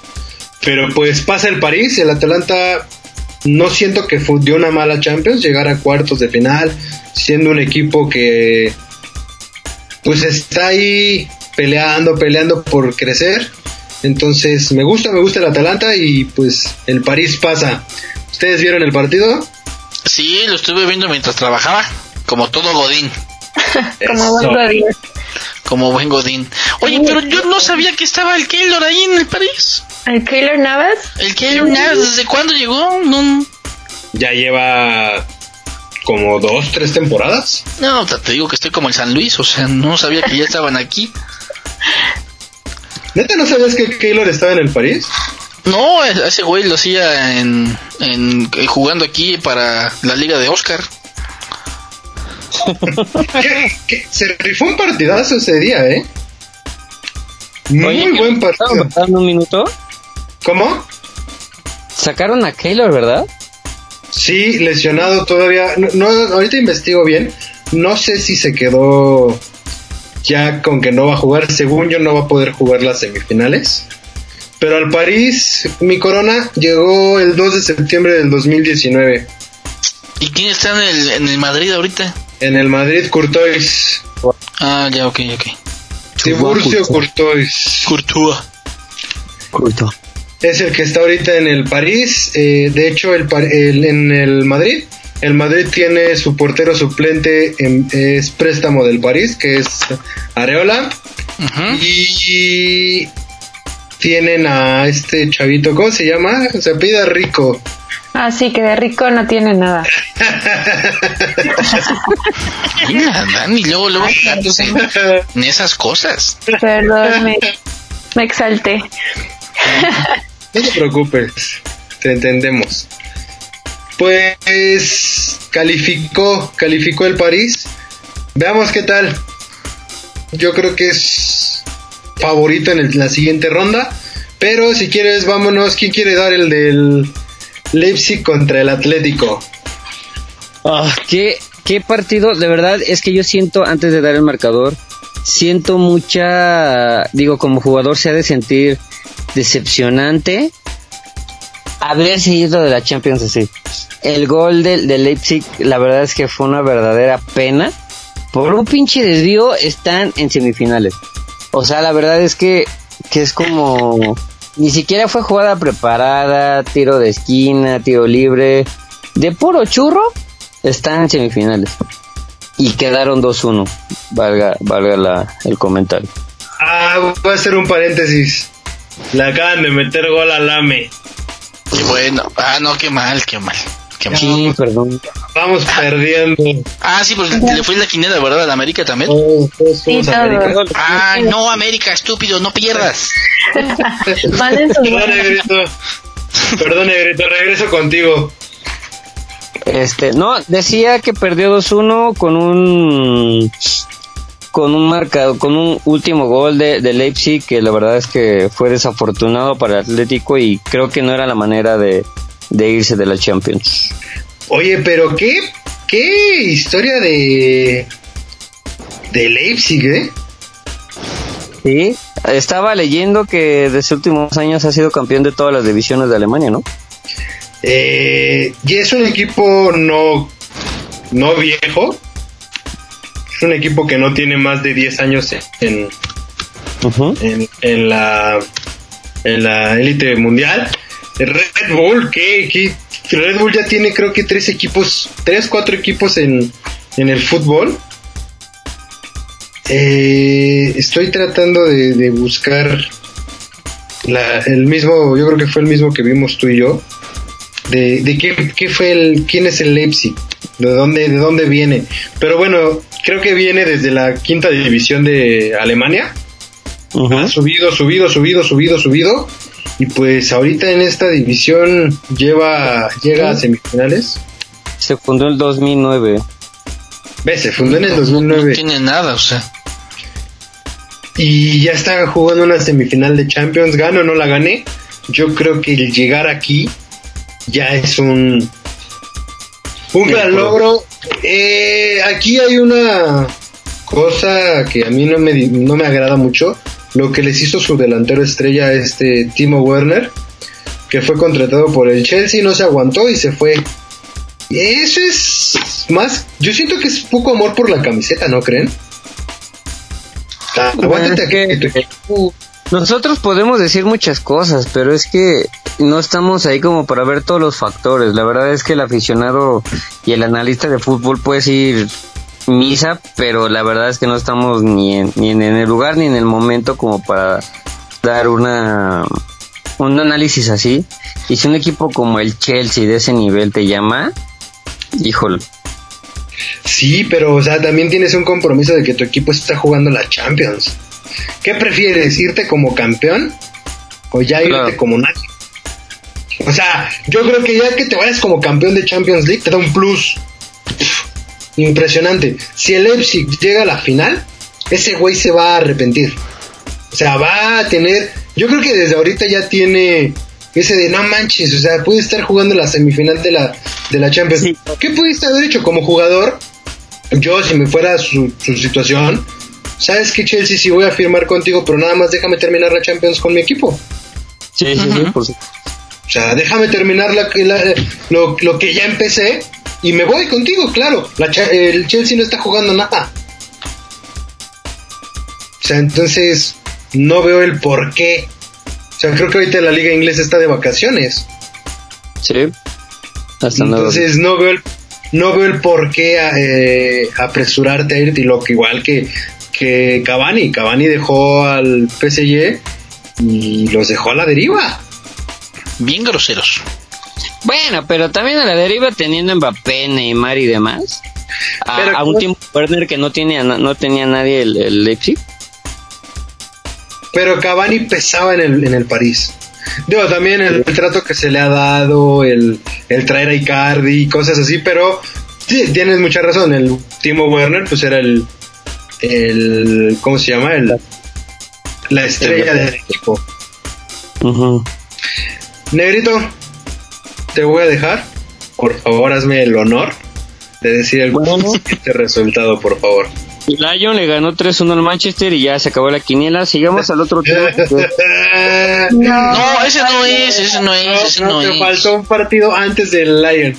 Pero pues pasa el París, el Atalanta no siento que fue de una mala Champions llegar a cuartos de final, siendo un equipo que pues está ahí peleando, peleando por crecer. Entonces me gusta, me gusta el Atalanta y pues el París pasa. ¿Ustedes vieron el partido? Sí, lo estuve viendo mientras trabajaba. Como todo Godín. [laughs] Como buen godín. Como buen Godín. Oye, pero yo no sabía que estaba el Keylor ahí en el París. ¿El Keylor Navas? El Keylor, nada, ¿desde cuándo llegó? No, Ya lleva como dos, tres temporadas. no, te digo que estoy como el San Luis. O sea, no sabía que ya estaban aquí. [laughs] ¿Neta no sabías que Keylor estaba en el París? No, ese güey lo hacía en, en eh, jugando aquí para la liga de Oscar. ¿Qué- qué? Se rifó un partidazo ese día, ¿eh? Muy Oye, buen ¿Estaban partido. pasando un minuto? ¿Cómo? Sacaron a Keylor, ¿verdad? Sí, lesionado todavía. No, no, ahorita investigo bien. No sé si se quedó ya con que no va a jugar. Según yo, no va a poder jugar las semifinales. Pero al París, mi corona llegó el 2 de septiembre del 2019. ¿Y quién está en el, en el Madrid ahorita? En el Madrid, Courtois. Ah, ya, ok, ok. Tiburcio Courtois. Courtois. Culto. Es el que está ahorita en el París. eh, de hecho, el, Par- el- en el Madrid. El Madrid tiene su portero suplente, en- es préstamo del París, que es Areola. Y tienen a este chavito, ¿cómo se llama? Se apellida Rico. Ah, sí, que de rico no tiene nada. [laughs] Mira, Dani, luego, luego en esas cosas. Perdón, me, me exalté. No te preocupes, te entendemos. Pues calificó, calificó el París. Veamos qué tal. Yo creo que es favorito en el- la siguiente ronda. Pero si quieres, vámonos. ¿Quién quiere dar el del Leipzig contra el Atlético? Ah, ¿qué, qué partido, de verdad, es que yo siento, antes de dar el marcador, siento mucha, digo, como jugador se ha de sentir decepcionante haber seguido de la Champions así. El gol de Leipzig, la verdad es que fue una verdadera pena. Por un pinche desvío están en semifinales. O sea, la verdad es que, que es como... Ni siquiera fue jugada preparada, tiro de esquina, tiro libre. De puro churro, están en semifinales. Y quedaron 2-1. Valga, valga la, el comentario. Ah, voy a hacer un paréntesis. Le acaban de meter gol al AME. Qué bueno. Ah, no, qué mal, qué mal. Sí, perdón. Vamos perdiendo. Ah, sí, pues le fue la quinera, ¿verdad? A la América también. Sí. Ah, no, América, estúpido, no pierdas. [laughs] Perdón, Negrito. Perdón, Negrito, regreso contigo. Este, no, decía que perdió 2-1 con un con un marcado, con un último gol de, de Leipzig que la verdad es que fue desafortunado para el Atlético y creo que no era la manera de, de irse de la Champions. Oye, pero qué, qué historia de de Leipzig, ¿eh? Sí, estaba leyendo que desde últimos años ha sido campeón de todas las divisiones de Alemania, ¿no? Eh, y es un equipo no no viejo. un equipo que no tiene más de 10 años en, en, en la en la élite mundial. Red Bull, ¿qué, Red Bull ya tiene creo que tres equipos, tres, cuatro equipos en, en el fútbol. Eh, estoy tratando de, buscar la, el mismo, yo creo que fue el mismo que vimos tú y yo. De, de qué, qué, fue el, quién es el Leipzig, de dónde, de dónde viene. Pero bueno, creo que viene desde la quinta división de Alemania. Ha subido, subido, subido, subido, subido. Y pues ahorita en esta división lleva llega a semifinales. Se fundó en el 2009. Ve, se fundó en el 2009. No tiene nada, o sea. Y ya está jugando una semifinal de Champions. ¿Gano o no la gané? Yo creo que el llegar aquí ya es un, un gran logro. Eh, aquí hay una cosa que a mí no me, no me agrada mucho lo que les hizo su delantero estrella, este Timo Werner, que fue contratado por el Chelsea, no se aguantó y se fue. Eso es más, yo siento que es poco amor por la camiseta, ¿no creen? nosotros podemos decir muchas cosas, pero es que no estamos ahí como para ver todos los factores. La verdad es que el aficionado y el analista de fútbol puede ir misa, pero la verdad es que no estamos ni en, ni en el lugar ni en el momento como para dar una un análisis así. Y si un equipo como el Chelsea de ese nivel te llama, híjole. Sí, pero o sea, también tienes un compromiso de que tu equipo está jugando la Champions. ¿Qué prefieres, irte como campeón o ya irte como nadie? O sea, yo creo que ya que te vayas como campeón de Champions League te da un plus impresionante. Si el Leipzig llega a la final, ese güey se va a arrepentir. O sea, va a tener. Yo creo que desde ahorita ya tiene ese de no manches. O sea, puede estar jugando la semifinal de la, de la Champions. ¿Qué pudiste haber hecho como jugador? Yo, si me fuera su, su situación, sabes que Chelsea sí voy a firmar contigo, pero nada más déjame terminar la Champions con mi equipo. Sí, sí, sí, O sea, déjame terminar la, lo, lo que ya empecé y me voy contigo, claro. el Chelsea no está jugando nada. O sea, entonces no veo el por qué. O sea, creo que ahorita la liga inglesa está de vacaciones. Sí. entonces no veo el no veo el por qué eh, apresurarte a irte y lo que igual que que Cavani, Cavani dejó al PSG y los dejó a la deriva. Bien groseros. Bueno, pero también a la deriva teniendo Mbappé, Neymar y demás. A, un tiempo Werner que no tenía no tenía nadie el, Leipzig. Pero Cavani pesaba en el, en el París. Digo, también el, trato que se le ha dado, el, el traer a Icardi y cosas así, pero sí, tienes mucha razón. El Timo Werner, pues era el, el ¿cómo se llama? El, la estrella del equipo. Negrito, te voy a dejar. Por favor, hazme el honor de decir el este [laughs] resultado, por favor. Lyon le ganó 3-1 al Manchester y ya se acabó la quiniela. Sigamos al otro tema. [laughs] no, ese no es, ese no es, ese no, te faltó un partido antes del Lyon.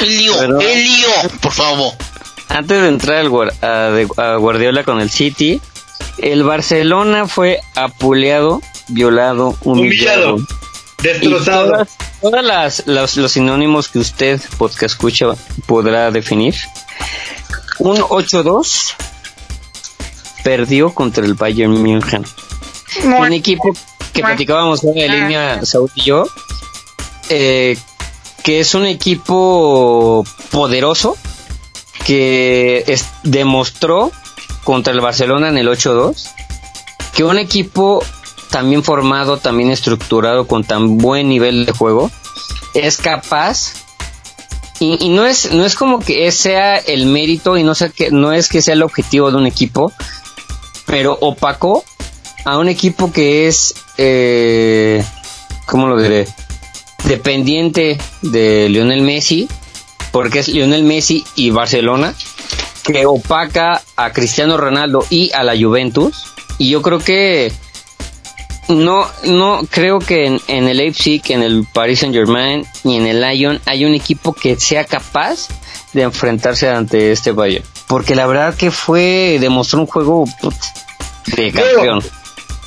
El lío, el lío, por favor. Antes de entrar a, Guardiola con el City, el Barcelona fue apuleado, violado, humillado. Destrozado. Todas, los, sinónimos que usted, podcast escucha, podrá definir. Un 8-2 perdió contra el Bayern München. Un equipo que platicábamos en la línea Saúl y yo, eh, que es un equipo poderoso que demostró contra el Barcelona en el 8-2 que un equipo también formado, también estructurado, con tan buen nivel de juego, es capaz y, no es no es como que sea el mérito y no sé que no es que sea el objetivo de un equipo pero opacó a un equipo que es eh, cómo lo diré dependiente de Lionel Messi porque es Lionel Messi y Barcelona que opaca a Cristiano Ronaldo y a la Juventus y yo creo que no, no creo que en, el Leipzig, en el Paris Saint Germain y en el Lyon hay un equipo que sea capaz de enfrentarse ante este Bayern. porque la verdad que fue, demostró un juego de campeón.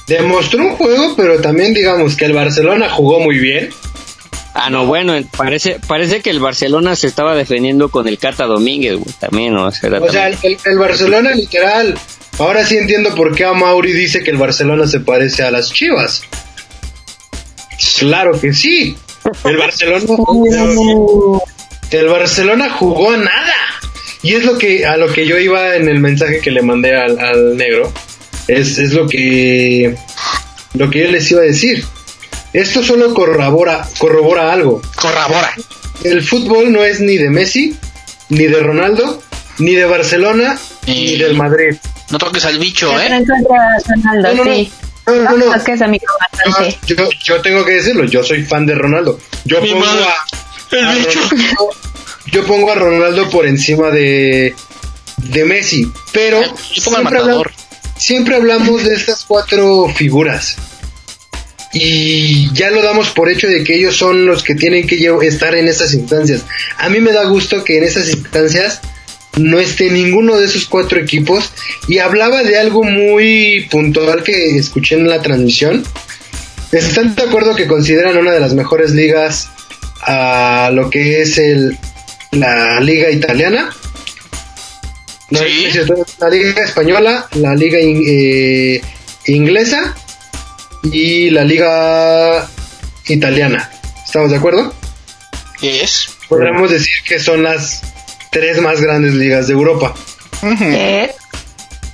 Demostró un juego, pero también digamos que el Barcelona jugó muy bien. Ah, no, bueno, parece, parece que el Barcelona se estaba defendiendo con el Cata Domínguez, güey, también, ¿no? O sea, el, el, Barcelona literal. Ahora sí entiendo por qué a Mauri dice que el Barcelona se parece a las Chivas. Claro que sí. El Barcelona. [laughs] el Barcelona jugó nada. Y es lo que a lo que yo iba en el mensaje que le mandé al, negro. Es, es, lo que lo que yo les iba a decir. Esto solo corrobora, corrobora algo. Corrobora. El fútbol no es ni de Messi, ni de Ronaldo, ni de Barcelona, ni del Madrid. No toques al bicho, ¿eh? Ronaldo, no, no, sí. No, no, no. yo, yo, tengo que decirlo, yo soy fan de Ronaldo. Yo pongo a, el bicho. Ronaldo, yo pongo a Ronaldo por encima de, de Messi, pero siempre hablamos, siempre hablamos de estas cuatro figuras y ya lo damos por hecho de que ellos son los que tienen que estar en esas instancias. A mí me da gusto que en esas instancias no esté ninguno de esos cuatro equipos y hablaba de algo muy puntual que escuché en la transmisión. ¿Están de acuerdo que consideran una de las mejores ligas a lo que es el, la liga italiana? sí. la liga española, la liga eh, inglesa y la liga italiana. ¿Estamos de acuerdo? Es. Podríamos decir que son las tres más grandes ligas de Europa.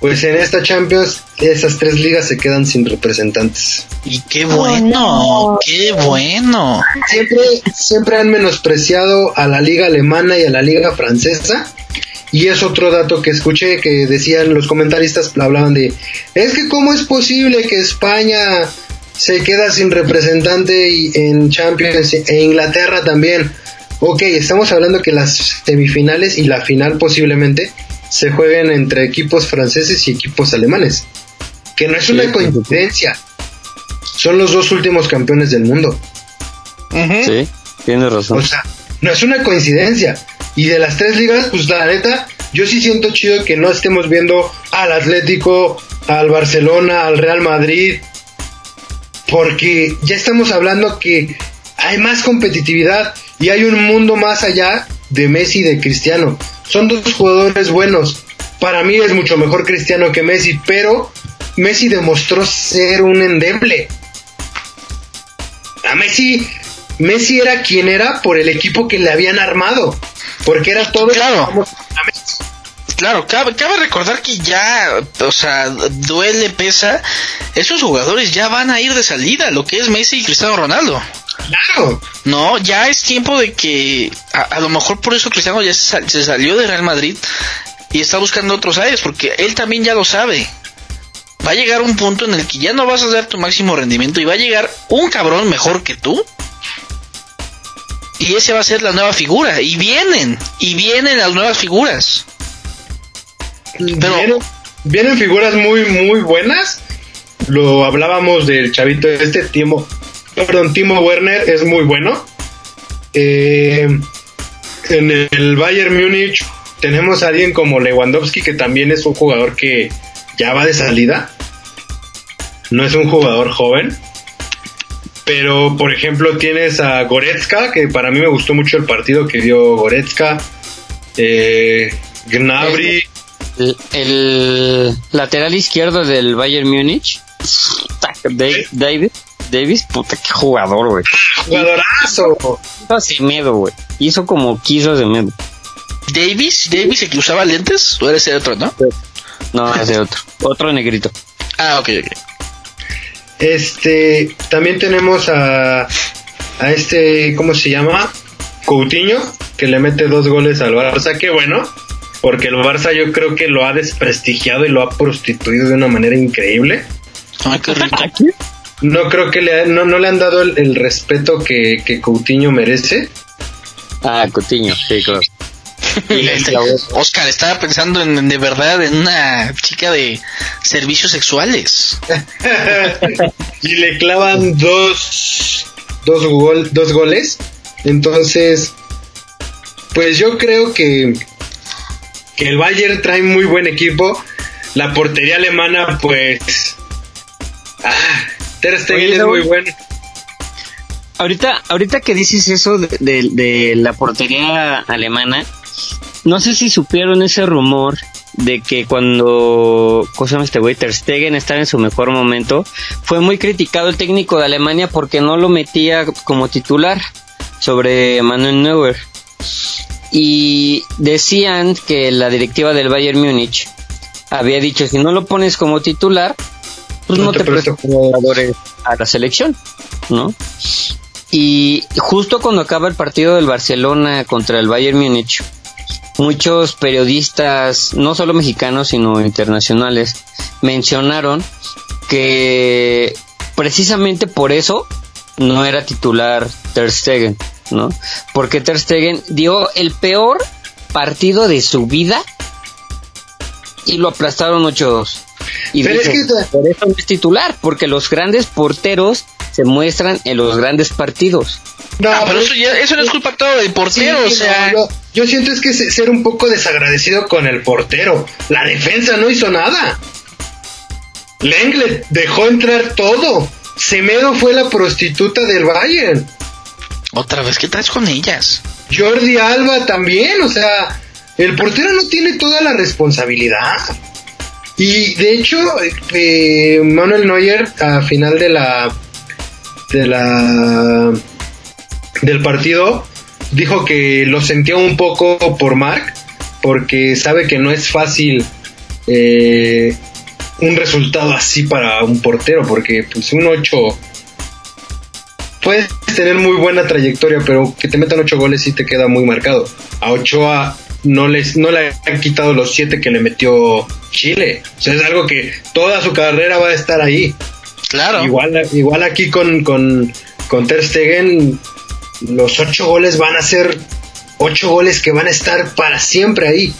Pues en esta Champions esas tres ligas se quedan sin representantes. Y qué bueno, qué bueno. Siempre, siempre han menospreciado a la liga alemana y a la liga francesa y es otro dato que escuché que decían los comentaristas, hablaban de, es que cómo es posible que España se queda sin representante en Champions e Inglaterra también. Ok, estamos hablando que las semifinales y la final posiblemente se jueguen entre equipos franceses y equipos alemanes. Que no es una coincidencia. Son los dos últimos campeones del mundo. Sí, tiene razón. O sea, no es una coincidencia. Y de las tres ligas, pues la neta, yo sí siento chido que no estemos viendo al Atlético, al Barcelona, al Real Madrid, porque ya estamos hablando que hay más competitividad y hay un mundo más allá de Messi y de Cristiano. Son dos jugadores buenos. Para mí es mucho mejor Cristiano que Messi, pero Messi demostró ser un endeble. A Messi, Messi era quien era por el equipo que le habían armado. Porque era todo. Claro. Claro, cabe, recordar que ya, o sea, duele, pesa. Esos jugadores ya van a ir de salida, lo que es Messi y Cristiano Ronaldo. Claro. No, ya es tiempo de que, a, lo mejor por eso Cristiano ya se, salió de Real Madrid y está buscando otros aires, porque él también ya lo sabe. Va a llegar un punto en el que ya no vas a dar tu máximo rendimiento y va a llegar un cabrón mejor que tú y ese va a ser la nueva figura. Y vienen, y vienen las nuevas figuras. Pero vienen, figuras muy, muy buenas. Lo hablábamos del chavito este, Timo, perdón, Timo Werner es muy bueno. Eh, en el Bayern Múnich tenemos a alguien como Lewandowski que también es un jugador que ya va de salida. No es un jugador joven. Pero, por ejemplo, tienes a Goretzka, que para mí me gustó mucho el partido que dio Goretzka. Eh, Gnabry. El, lateral izquierdo del Bayern Múnich. David, Davis, puta, qué jugador, güey. Jugadorazo. Hizo Semedo, güey. Hizo como quiso Semedo. Davis, Davis, el que usaba lentes, o ese otro, ¿no? No, ese otro. Otro negrito. Ah, ok, ok. Este, también tenemos a, a este, ¿cómo se llama? Coutinho, que le mete dos goles al Barça, qué bueno, porque el Barça yo creo que lo ha desprestigiado y lo ha prostituido de una manera increíble. No creo que le, no, no le han dado el, respeto que, que Coutinho merece. Ah, Coutinho, sí, claro. [laughs] Oscar estaba pensando en de verdad en una chica de servicios sexuales. [laughs] y le clavan dos dos, gol, dos goles. Entonces, pues yo creo que que el Bayern trae muy buen equipo. La portería alemana, pues. Ah, Ter Stegen Oye, es muy bueno. Ahorita, ahorita que dices eso de, de- de la portería alemana, no sé si supieron ese rumor de que cuando, ¿cómo se llama este güey? Ter Stegen estaba en su mejor momento, fue muy criticado el técnico de Alemania porque no lo metía como titular sobre Manuel Neuer. Y decían que la directiva del Bayern Múnich había dicho, si no lo pones como titular, pues No no, te te presto. presto jugadores a la selección, ¿no? Y justo cuando acaba el partido del Barcelona contra el Bayern Múnich, muchos periodistas, no solo mexicanos, sino internacionales, mencionaron que precisamente por eso no era titular Ter Stegen, ¿no? Porque Ter Stegen dio el peor partido de su vida y lo aplastaron 8-2. Y Pero es que- por eso no es titular, porque los grandes porteros se muestran en los grandes partidos. No, Ah, pero eso, ya, eso no es culpa todo del Sí, portero, o no, sea. yo, yo siento es que se- ser un poco desagradecido con el portero. La defensa no hizo nada. Lenglet dejó entrar todo. Semedo fue la prostituta del Bayern. Otra vez, ¿qué traes con ellas? Jordi Alba también, o sea, el portero no tiene toda la responsabilidad. Y de hecho, eh, Manuel Neuer a final de la de la del partido dijo que lo sentía un poco por Mark porque sabe que no es fácil eh, un resultado así para un portero porque pues un 8 puedes tener muy buena trayectoria, pero que te metan ocho goles sí te queda muy marcado. A Ochoa no les no le han quitado los siete que le metió Chile. O sea, es algo que toda su carrera va a estar ahí. Claro. Igual, igual aquí con, con, con Ter Stegen, los ocho goles van a ser ocho goles que van a estar para siempre ahí.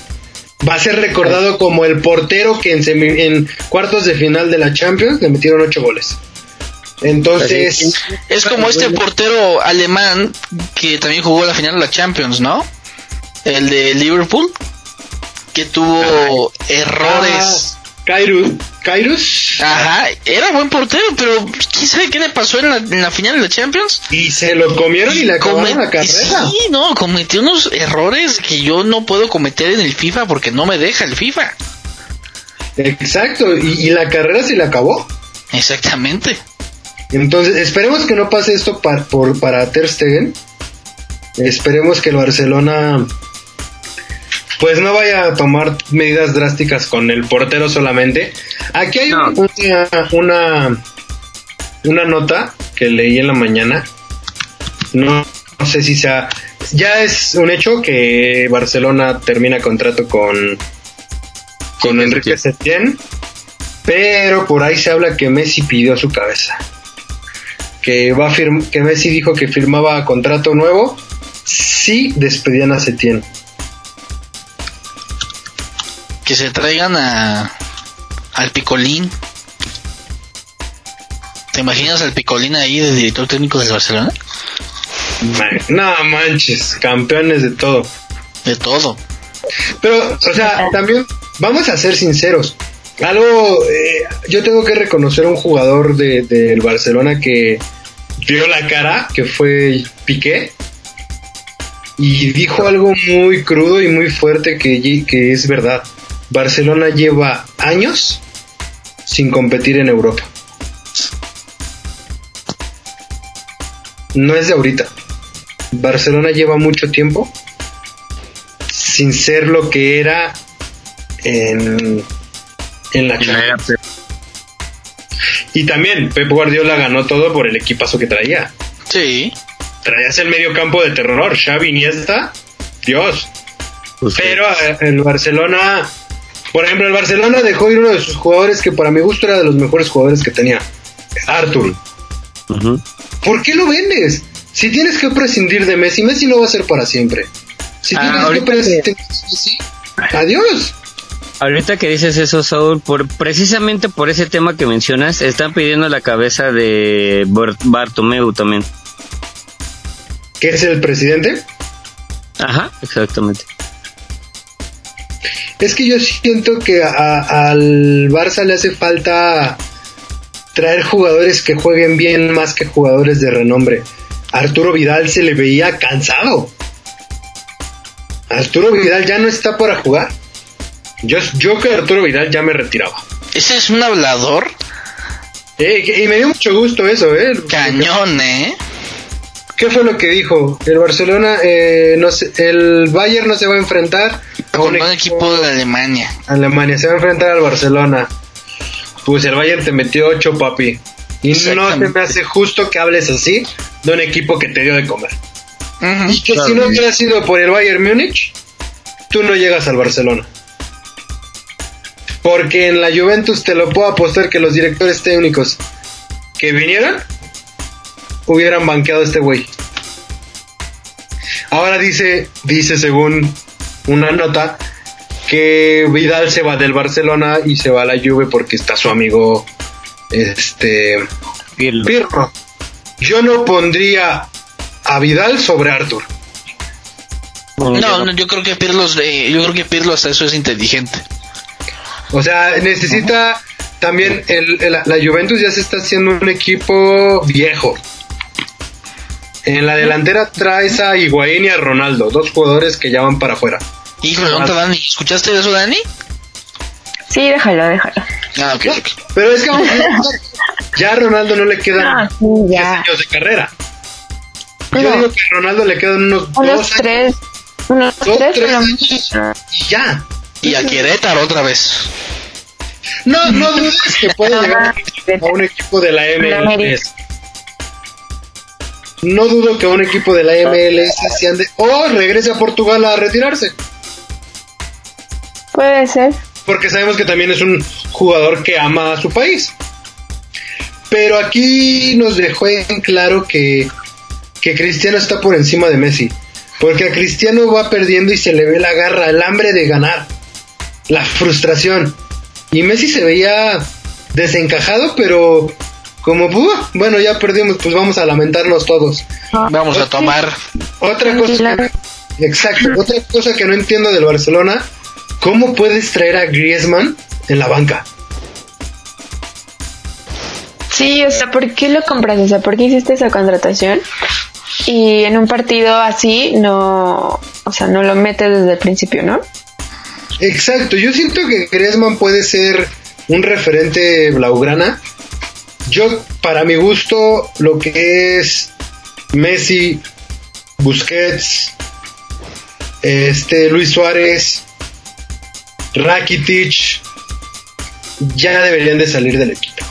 Va a ser recordado como el portero que en, semi- en cuartos de final de la Champions le metieron ocho goles. Entonces, Es como este portero alemán que también jugó la final de la Champions, ¿no? El de Liverpool, que tuvo errores. Ah, Kairos, Kairos, Ajá, era buen portero, pero quién sabe qué le pasó en la, en la final de la Champions. y se lo comieron y le acabaron la carrera. Sí, no, cometió unos errores que yo no puedo cometer en el FIFA porque no me deja el FIFA. Exacto, y, y la carrera se le acabó. Exactamente. Entonces, esperemos que no pase esto pa- por, para Ter Stegen. Esperemos que el Barcelona pues no vaya a tomar medidas drásticas con el portero solamente. Aquí hay No. una, una una nota que leí en la mañana. No, no sé si sea ya es un hecho que Barcelona termina contrato con con Enrique Setién, pero por ahí se habla que Messi pidió su cabeza que va a que Messi dijo que firmaba contrato nuevo si despedían a Setién. Que se traigan a al Picolín. ¿Te imaginas al Picolín ahí de director técnico del Barcelona? Man- No manches, campeones de todo. De todo. Pero, o sea, también vamos a ser sinceros. Algo, eh, yo tengo que reconocer a un jugador de- del Barcelona que dio la cara, que fue Piqué, y dijo algo muy crudo y muy fuerte que, que es verdad. Barcelona lleva años sin competir en Europa. No es de ahorita. Barcelona lleva mucho tiempo sin ser lo que era en, en la Champions. Y también Pep Guardiola ganó todo por el equipazo que traía. Sí. Traías el medio campo de terror, Xavi, Iniesta, Dios. Pues, Pero eh, el Barcelona, por ejemplo, el Barcelona dejó ir uno de sus jugadores que para mi gusto era de los mejores jugadores que tenía, Arthur. ujú. ¿Por qué lo vendes? Si tienes que prescindir de Messi, Messi no va a ser para siempre. Si Ah, tienes que prescindir de Messi, adiós. Ahorita que dices eso, Saúl, por, precisamente por ese tema que mencionas, están pidiendo la cabeza de Bart- Bartomeu también. ¿Qué es el presidente? Ajá, exactamente. Es que yo siento que a- al Barça le hace falta traer jugadores que jueguen bien más que jugadores de renombre. Arturo Vidal se le veía cansado. Arturo Vidal ya no está para jugar. Yo, yo que Arturo Vidal ya me retiraba. Ese es un hablador Eh, y me dio mucho gusto eso, ¿eh? cañón, ¿eh? ¿Qué fue lo que dijo? El Barcelona, eh, no sé, el Bayern no se va a enfrentar a Con un equipo de Alemania. Alemania, se va a enfrentar al Barcelona. Pues el Bayern te metió 8, papi. Y no se Exactamente. me hace justo que hables así de un equipo que te dio de comer. Y que si no hubiera sido por el Bayern Múnich, tú no llegas al Barcelona. Porque en la Juventus te lo puedo apostar que los directores técnicos que vinieran hubieran banqueado a este güey. Ahora dice, dice según una nota, que Vidal se va del Barcelona y se va a la Juve porque está su amigo este Pirlo. Pirlo. Yo no pondría a Vidal sobre Arthur. No, no, yo creo que Pirlo, yo creo que Pirlo hasta eso es inteligente. O sea, necesita también el, el- la Juventus ya se está haciendo un equipo viejo. En la delantera traes a Higuaín y a Ronaldo, dos jugadores que ya van para afuera. Híjole, ¿dónde Dani? ¿Escuchaste eso, Dani? Sí, déjalo, déjalo. Ah, ok, ok. Pero es que ya a Ronaldo no le quedan Ah, sí, 10 ya. años de carrera. Yo No. digo que a Ronaldo le quedan unos Unos dos años tres. Unos Dos, tres, tres pero- años. y ya. Y a Querétaro otra vez. No, no dudes que puede llegar a un equipo de la MLS. No dudo que a un equipo de la MLS se ande o regrese a Portugal a retirarse. Puede ser. Porque sabemos que también es un jugador que ama a su país. Pero aquí nos dejó en claro que, que Cristiano está por encima de Messi. Porque a Cristiano va perdiendo y se le ve la garra, el hambre de ganar, la frustración. Y Messi se veía desencajado, pero como, "Buah, bueno, ya perdimos, pues vamos a lamentarnos todos. Vamos a tomar. Otra cosa, exacto, otra cosa que no entiendo del Barcelona, ¿cómo puedes traer a Griezmann en la banca? Sí, o sea, ¿por qué lo compras? O sea, ¿por qué hiciste esa contratación? Y en un partido así no, o sea, no lo metes desde el principio, ¿no? Exacto, yo siento que Griezmann puede ser un referente blaugrana. Yo, para mi gusto, lo que es Messi, Busquets, este Luis Suárez, Rakitic, ya deberían de salir del equipo.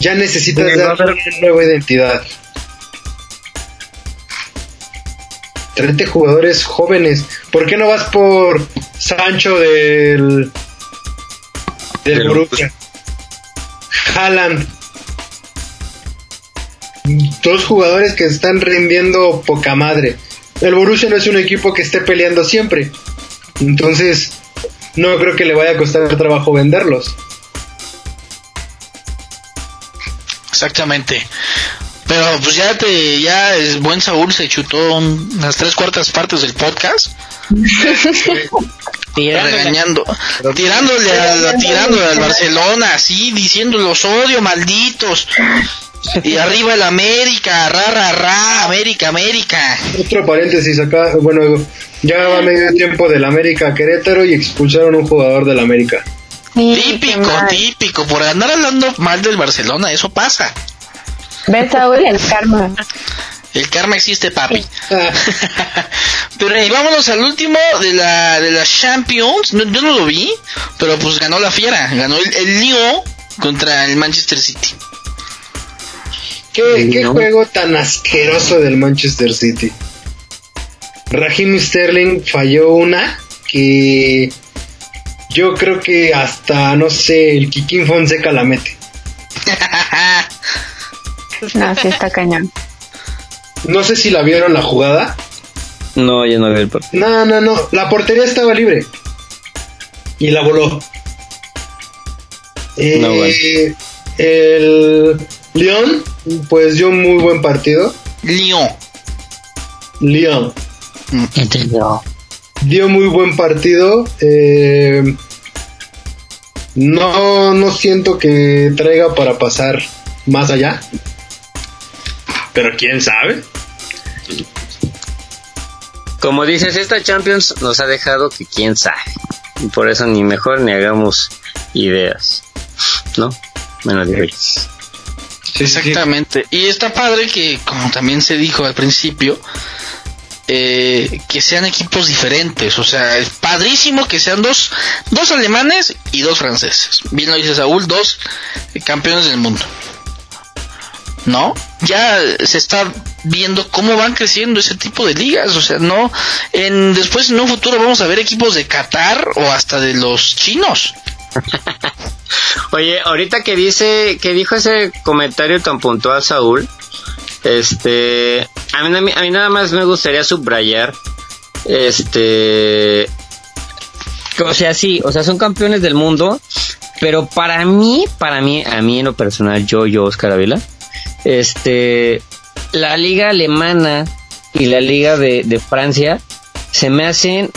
Ya necesitas Sí, dar una nueva identidad. Tráete jugadores jóvenes. ¿Por qué no vas por Sancho del del Del Borussia? Haaland. Dos jugadores que están rindiendo poca madre. El Borussia no es un equipo que esté peleando siempre. Entonces, no creo que le vaya a costar trabajo venderlos. Exactamente. Pero pues ya te, ya es buen Saúl se chutó un- las tres cuartas partes del podcast. [laughs] regañando, tirándole a, tirándole al Barcelona, así, diciendo los odio, malditos. Y arriba el América, ra, ra, ra, América, América. Otro paréntesis acá, bueno, ya va medio tiempo del América a Querétaro y expulsaron a un jugador del América. Sí, Típico, típico, por andar hablando mal del Barcelona, eso pasa. ¿Ves, Saúl? El karma. El karma existe, papi. [laughs] pero eh, vámonos al último de la de las Champions. No, yo no lo vi, pero pues ganó la fiera. Ganó el, el Lyon contra el Manchester City. ¿Qué, qué No. juego tan asqueroso del Manchester City? Raheem Sterling falló una que yo creo que hasta, no sé, el Kikín Fonseca la mete. [laughs] No, sí está cañón. No sé si la vieron la jugada. No, ya no vi el partido. No, no, no. La portería estaba libre. Y la voló. Eh, No, bueno. El León, pues dio un muy buen partido. Lyon. León. dio muy buen partido. Eh, no, no siento que traiga para pasar más allá. Pero quién sabe. Como dices, esta Champions nos ha dejado que quién sabe. Y por eso ni mejor ni hagamos ideas. ¿No? Menos ideas. Exactamente. Y está padre que, como también se dijo al principio, eh, que sean equipos diferentes. O sea, es padrísimo que sean dos, dos alemanes y dos franceses. Bien lo dice Saúl, dos campeones del mundo. ¿No? Ya se está viendo cómo van creciendo ese tipo de ligas. O sea, no. En, después en un futuro vamos a ver equipos de Qatar o hasta de los chinos. [laughs] Oye, ahorita que dice, que dijo ese comentario tan puntual Saúl, este, a mí, a mí nada más me gustaría subrayar, este, o sea, sí, o sea, son campeones del mundo, pero para mí, para mí, a mí en lo personal, yo, yo, Oscar Avila, este, la liga alemana y la liga de, Francia se me hacen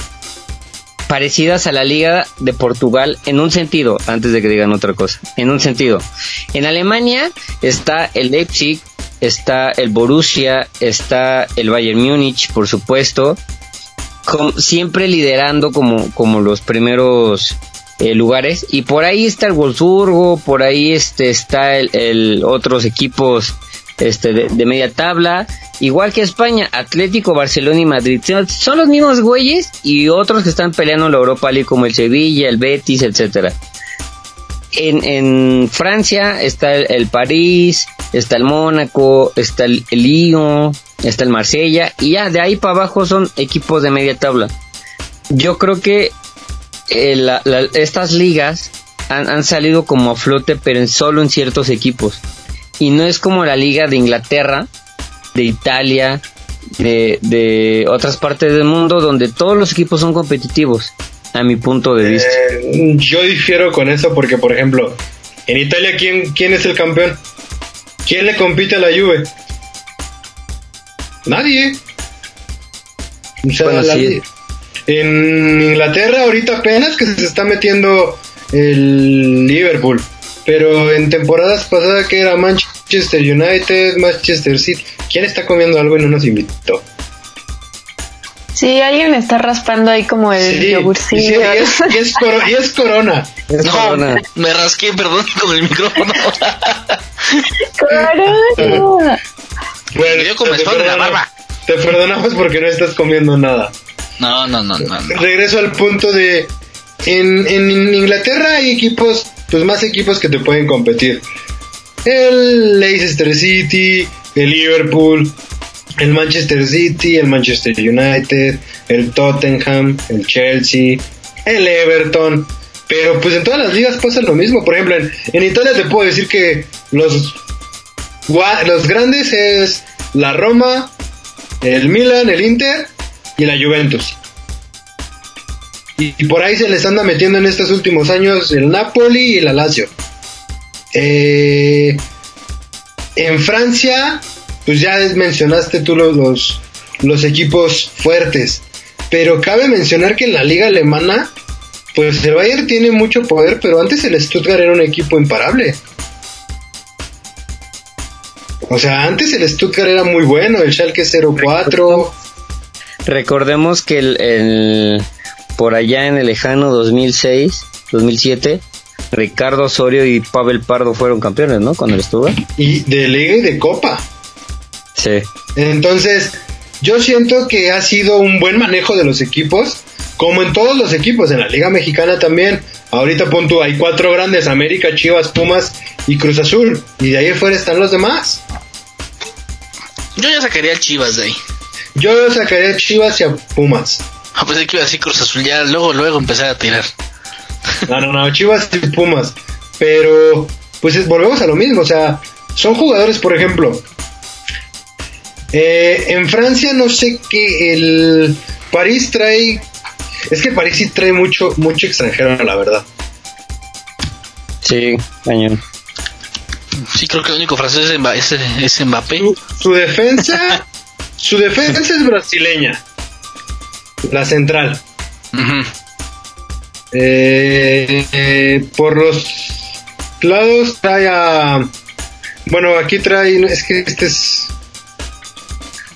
parecidas a la Liga de Portugal en un sentido, antes de que digan otra cosa, en un sentido. En Alemania está el Leipzig, está el Borussia, está el Bayern Múnich, por supuesto, siempre liderando como, como los primeros eh, lugares y por ahí está el Wolfsburgo, por ahí este está el, otros equipos este de, media tabla, igual que España, Atlético, Barcelona y Madrid. Son los mismos güeyes y otros que están peleando la Europa League como el Sevilla, el Betis, etcétera. En, en Francia está el, París, está el Mónaco, está el, Lyon, está el Marsella y ya de ahí para abajo son equipos de media tabla. Yo creo que eh, estas ligas han, han, salido como a flote, pero en, solo en ciertos equipos. Y no es como la liga de Inglaterra, de Italia, de, de otras partes del mundo, donde todos los equipos son competitivos, a mi punto de vista. Eh, yo difiero con eso porque, por ejemplo, en Italia, ¿quién, ¿quién es el campeón? ¿Quién le compite a la Juve? Nadie. En Inglaterra ahorita apenas que se está metiendo el Liverpool. Pero en temporadas pasadas que era Manchester United, Manchester City, ¿quién está comiendo algo y no nos invitó? Sí, alguien está raspando ahí como el sí, yogurcillo. y, es, corona. no, [laughs] me rasqué, perdón, con el micrófono. corona. Bueno, dio como la barba. te perdonamos porque no estás comiendo nada. No, no, no, no. Regreso al punto de... En, en Inglaterra hay equipos pues más equipos que te pueden competir. El Leicester City, el Liverpool, el Manchester City, el Manchester United, el Tottenham, el Chelsea, el Everton. Pero pues en todas las ligas pasa lo mismo. Por ejemplo, en, Italia te puedo decir que los, los grandes es la Roma, el Milan, el Inter y la Juventus. Y, por ahí se les anda metiendo en estos últimos años el Napoli y la Lazio. Eh, en Francia, pues ya mencionaste tú los, los, equipos fuertes. Pero cabe mencionar que en la liga alemana, pues el Bayern tiene mucho poder, pero antes el Stuttgart era un equipo imparable. O sea, antes el Stuttgart era muy bueno, el Schalke 04. Recordemos que el, por allá en el lejano 2006, 2007, Ricardo Osorio y Pavel Pardo fueron campeones, ¿no? Cuando él estuvo. Y de liga y de copa. Sí. Entonces, yo siento que ha sido un buen manejo de los equipos, como en todos los equipos, en la Liga Mexicana también. Ahorita punto, hay cuatro grandes, América, Chivas, Pumas y Cruz Azul. Y de ahí afuera están los demás. Yo ya sacaría Chivas de ahí. Yo sacaría a Chivas y a Pumas. Ah, pues que iba así Cruz Azul, ya luego, luego empezar a tirar. No, no, no, Chivas y Pumas. Pero, pues volvemos a lo mismo, o sea, son jugadores, por ejemplo. Eh, en Francia no sé qué, el París trae... Es que París sí trae mucho, mucho extranjero, la verdad. Sí, cañón. Sí, creo que el único francés es, Mbappé. su defensa, [laughs] su defensa es brasileña la central. Eh, eh, por los lados trae a. Bueno, aquí trae. Es que este es.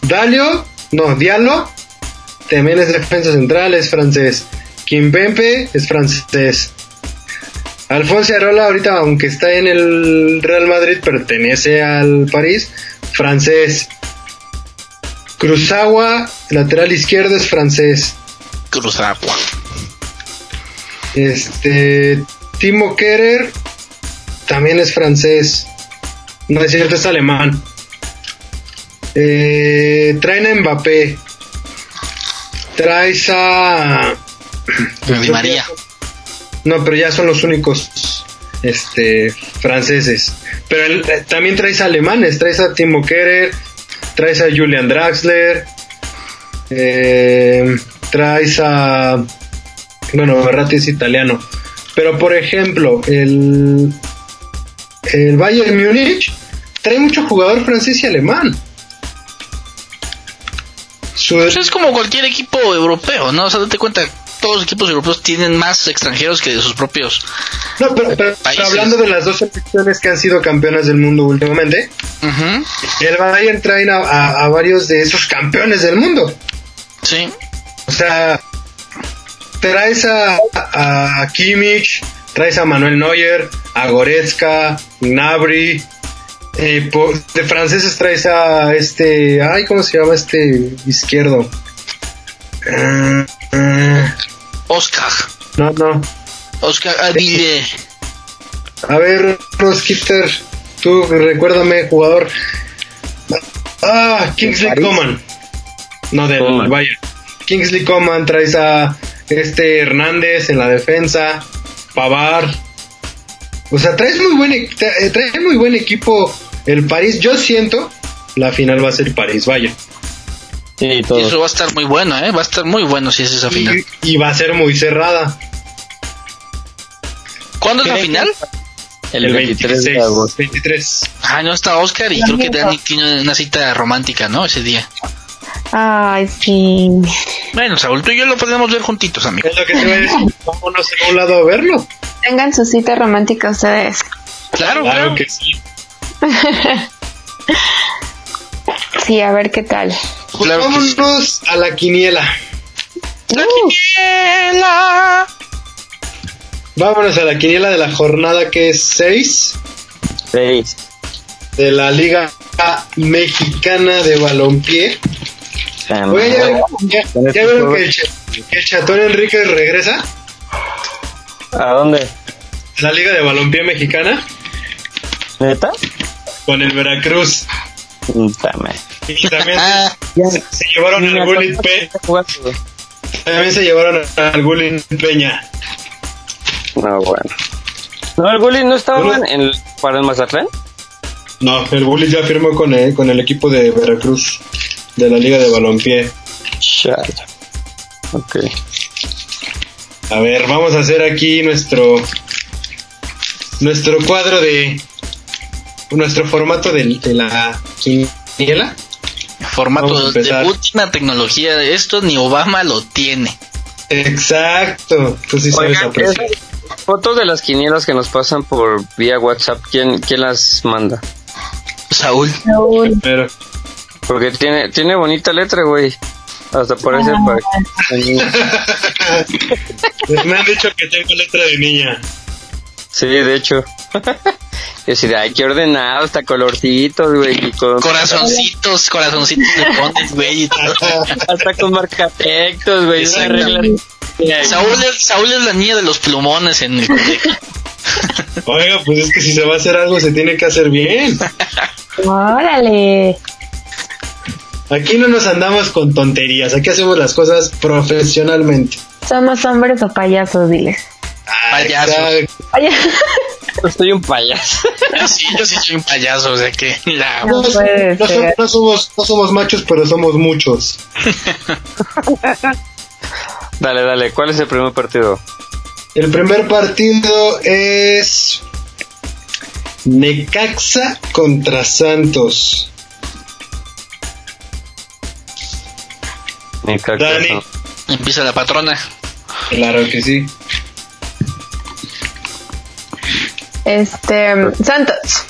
Dalio. No, Diallo. También es defensa central, es francés. Kimpempe es francés. Alfonso Arola, ahorita, aunque está en el Real Madrid, pertenece al París. Francés. Cruzagua, lateral izquierdo, es francés. Cruz Agua. Este. Timo Kerer también es francés. No es cierto, es alemán. Eh, traen a Mbappé. Traes a. Di María. No, pero ya son los únicos este, franceses. Pero el- eh, también traes a alemanes. Traes a Timo Kerer. Traes a Julian Draxler. eh, traes a. Bueno, Verratti es italiano. Pero por ejemplo, el. El Bayern Múnich trae mucho jugador francés y alemán. Su- Pues es como cualquier equipo europeo, ¿no? O sea, date cuenta, todos los equipos europeos tienen más extranjeros que de sus propios. no, pero, pero- pero países. hablando de las dos selecciones que han sido campeonas del mundo últimamente, el Bayern trae a, a- a varios de esos campeones del mundo. Sí. O sea, traes a, a Kimmich, traes a Manuel Neuer, a Goretzka, Gnabry. eh, de franceses traes a este, ay, ¿cómo se llama este izquierdo? Ah, ah, Oscar. no, no. Oscar Aville. A ver, Roskiter, tú recuérdame, jugador. Ah, Kingsley? Coman. No, del Coman. Bayern. Kingsley Coman, traes a este Hernández en la defensa, Pavar. O sea, traes muy buen, e- eh, trae muy buen equipo el París. Yo siento la final va a ser París Bayern. Sí, Y todo. eso va a estar muy bueno, ¿eh? Va a estar muy bueno si es esa final. Y, y va a ser muy cerrada. ¿Cuándo es la final? El, 23 de agosto. 23. Ah, no está Oscar y creo que Dani tiene una cita romántica, ¿no? Ese día. Ay, sí. Bueno, Saúl, tú y yo lo podemos ver juntitos, amigo. Es lo que te voy a decir. [laughs] Vámonos a un lado a verlo. Tengan su cita romántica ustedes. Claro, Claro claro. que sí. [laughs] Sí, a ver qué tal. Pues Claro que sí. vámonos a la quiniela. Quiniela. Vámonos a la quiniela de la jornada que es 6 Seis. de la Liga Mexicana de Balompié. Oye, ¿ya, ya- ya vieron que el, que el Chatón Enríquez regresa ¿A dónde? a la Liga de Balompié Mexicana ¿Neta? con el Veracruz? Madre. Y también [laughs] Ah, se, se llevaron al Gullit Pe- también se llevaron al Gullit Peña. No, bueno. ¿No, el Gulli no estaba Bueno. en el, para el Mazatlán? No, el Gullit ya firmó con el, con el equipo de Veracruz de la Liga de Balompié. Chale. Ok. A ver, vamos a hacer aquí nuestro nuestro cuadro de nuestro formato de, de la quiniela. Formato de última tecnología de esto, ni Obama lo tiene. Exacto. Tú sí sabes Oigan, fotos de las quinielas que nos pasan por vía WhatsApp, ¿quién, quién las manda? Saúl. Pero Porque tiene, tiene bonita letra, güey. Hasta parece para... [laughs] me han dicho que tengo letra de niña. Sí, de hecho. [laughs] Y así de, ay, qué ordenado, hasta colorcitos, güey. y con- [laughs] Corazoncitos, corazoncitos le pones, güey. y todo. [laughs] Hasta con marcatextos, güey. Saúl es, Saúl es la niña de los plumones en el colegio. [laughs] Oiga, pues es que si se va a hacer algo se tiene que hacer bien. Órale. Aquí no nos andamos con tonterías, aquí hacemos las cosas profesionalmente. Somos hombres o payasos, diles. Payasos. Payasos. Soy un payaso. Sí, yo sí soy un payaso, o sea que la- No, somos, no somos machos, pero somos muchos. [laughs] Dale, dale, ¿cuál es el primer partido? El primer partido es Necaxa contra Santos. Necaxa, Dani. empieza la patrona. Claro que sí. Este, Santos.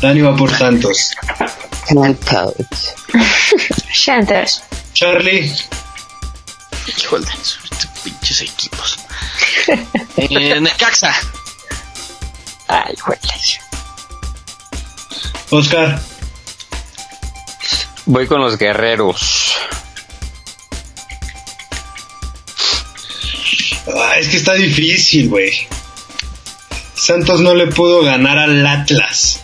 Dani va por Santos. [laughs] Santos. Charlie, Híjole, estos pinches equipos. eh, Necaxa. Ay, güey. Oscar, Voy con los guerreros. Ah, es que está difícil, güey. Santos no le pudo ganar al Atlas.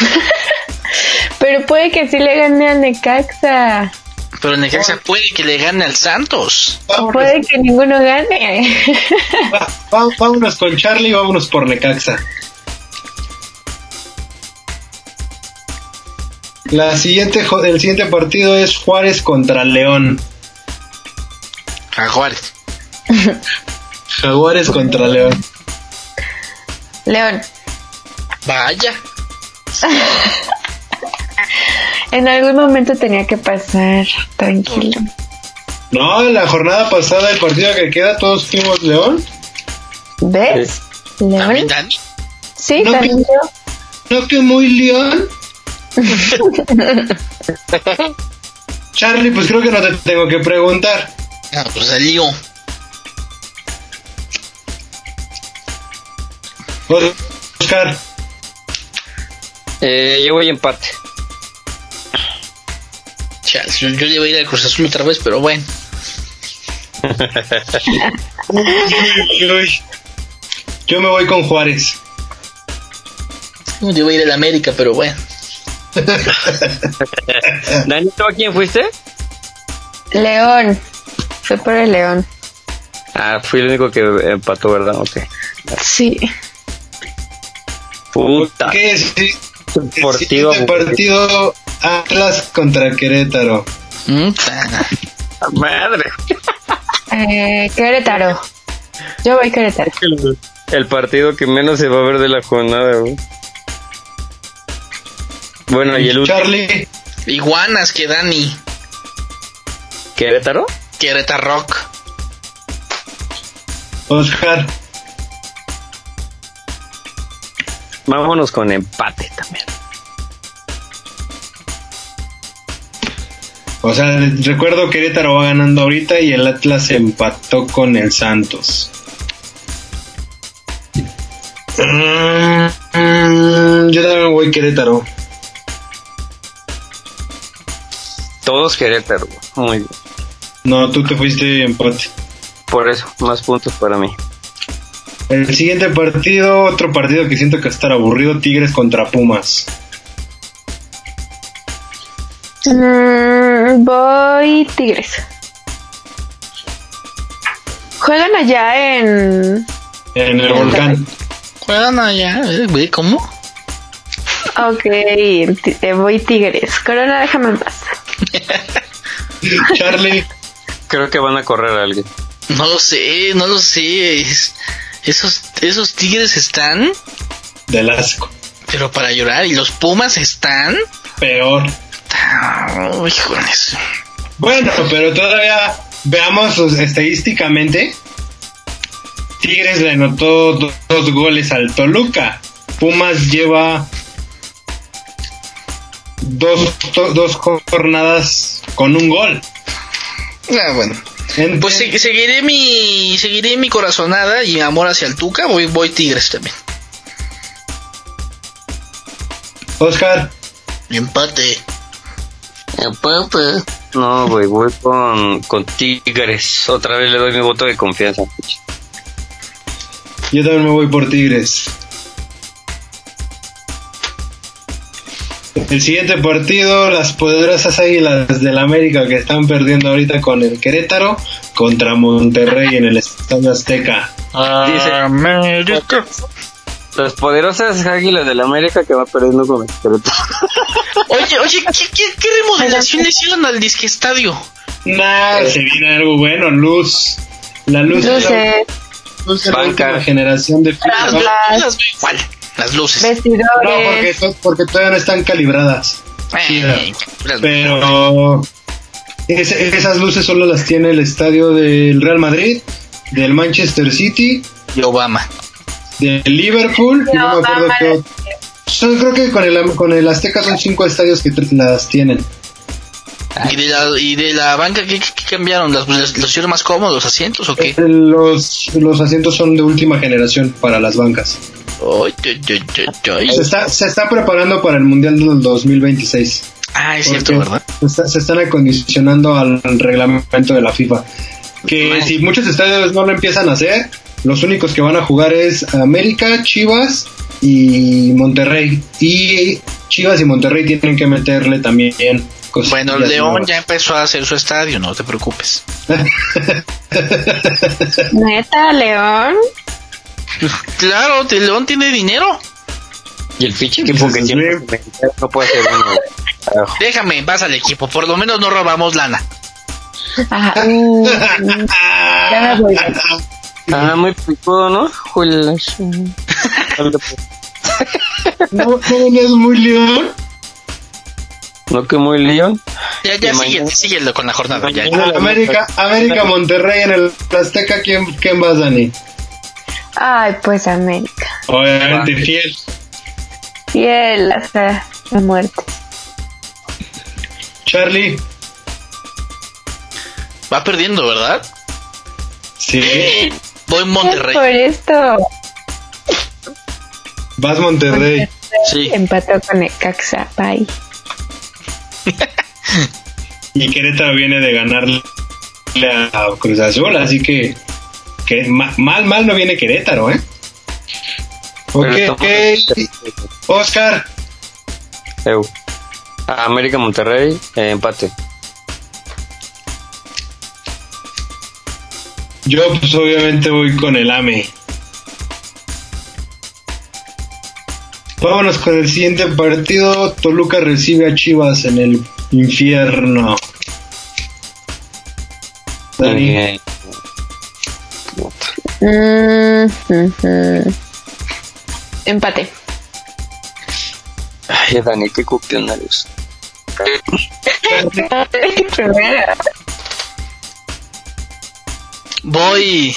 [laughs] Pero puede que sí le gane a Necaxa. Pero Necaxa puede que le gane al Santos. O puede que ninguno gane. va- va- vámonos con Charlie, vámonos por Necaxa. La siguiente, el siguiente partido es Juárez contra León. Jaguares. [laughs] Jaguares contra León. León. Vaya. [laughs] En algún momento tenía que pasar. Tranquilo. No, en la jornada pasada, el partido que queda, todos fuimos León. ¿Ves? También León. Dani. Sí, No, también que- yo. No que muy León. [laughs] Charlie, pues creo que no te tengo que preguntar. Ah, pues salió. Oscar, Eh, yo voy empate. Chas, yo, yo le voy a ir al Cruz Azul otra vez, pero bueno. [laughs] Uy. yo me voy con Juárez. Yo voy a ir al América, pero bueno. [laughs] Dani, ¿tú a quién fuiste? León. Fue por el León. Ah, fui el único que empató, ¿verdad? Ok. Sí. Puta. ¿Qué es? El Deportivo. siguiente partido Atlas contra Querétaro. Ta. Madre. Eh, Querétaro. Yo voy Querétaro. El, el partido que menos se va a ver de la jornada, güey. Bueno, y el último. Charlie, Iguanas que Dani. ¿Querétaro? Querétaro Rock. Oscar, Vámonos con empate también. o sea, recuerdo Querétaro va ganando ahorita y el Atlas empató con el Santos. Mm, yo también voy Querétaro. Todos Querétaro. Muy bien. No, tú te fuiste empate. Por eso, más puntos para mí. El siguiente partido, otro partido que siento que va a estar aburrido, Tigres contra Pumas. Mm, voy Tigres. Juegan allá en. En el volcán. Juegan allá, güey, ¿cómo? Ok, eh, voy Tigres. Corona, déjame en paz. Charlie, Creo que van a correr a alguien. No lo sé, no lo sé. Es- esos, esos tigres están, del asco. pero para llorar. Y los pumas están. Peor. Ah, híjoles. Bueno, pero todavía veamos estadísticamente. Tigres le anotó do- dos goles al Toluca. Pumas lleva dos, dos jornadas con un gol. Ah, bueno. Pues se- seguiré mi seguiré mi corazonada y mi amor hacia el Tuca. Voy, voy Tigres también. Oscar, Empate. Empate. No, güey, voy con, con Tigres. Otra vez le doy mi voto de confianza. yo también me voy por Tigres. El siguiente partido, las poderosas águilas del América que están perdiendo ahorita con el Querétaro contra Monterrey en el Estadio Azteca. Dice- América. Las poderosas águilas del América que va perdiendo con el Querétaro. Oye, oye, ¿qué, qué, qué remodelación hicieron al disque estadio? Nah, se viene algo bueno, luz. La luz, es la, Luces, luz la generación de Las, igual. Las luces. No, porque, to- porque todavía no están calibradas. Eh, las- Pero esas luces solo las tiene el estadio del Real Madrid del Manchester City, Y Obama. del Liverpool, y no me acuerdo qué otro. Son, creo que con el, con el Azteca son cinco estadios que las tienen. ¿Y de la, y de la banca qué, qué cambiaron? ¿Las, las- ¿Los hicieron más cómodos los asientos o qué? Los, los asientos son de última generación para las bancas. Se está, se está preparando para el Mundial del 2026. Ah, es cierto, ¿verdad? Se, está- se están acondicionando al reglamento de la FIFA. Que si muchos estadios no lo empiezan a hacer, los únicos que van a jugar es América, Chivas y Monterrey. Y Chivas y Monterrey tienen que meterle también cosas. Bueno, León ya empezó a hacer su estadio, no te preocupes. [laughs] Neta, León. Claro, de León tiene dinero. Y el pinche equipo que tiene no puede ser bueno. [laughs] Déjame, vas al equipo, por lo menos no robamos lana. [laughs] Ya voy. Ah, muy picudo, ¿no? [laughs] ¿No, ¿No venías muy León? No que muy león. Ya, ya, mañana- síguelo con la jornada. Ya, ya. Mañana- América, América, Monterrey en el Azteca, ¿quién, quién vas, Dani? Ay, pues América. Obviamente fiel. Fiel hasta la muerte. Charlie, Va perdiendo, ¿verdad? sí. Voy Monterrey. Por esto Vas Monterrey. Sí. empató con el Caxa. Bye. [laughs] Y Querétaro viene de ganarle a Cruz Azul, así que, que ma- mal, mal no viene Querétaro, ¿eh? Ok, Oscar, Eu. América Monterrey, eh, empate. yo pues obviamente voy con el AME. Vámonos con el siguiente partido. Toluca recibe a Chivas en el infierno. Dani. Mm. Empate. Ay, Dani, qué cuestionarios. Primera. Voy.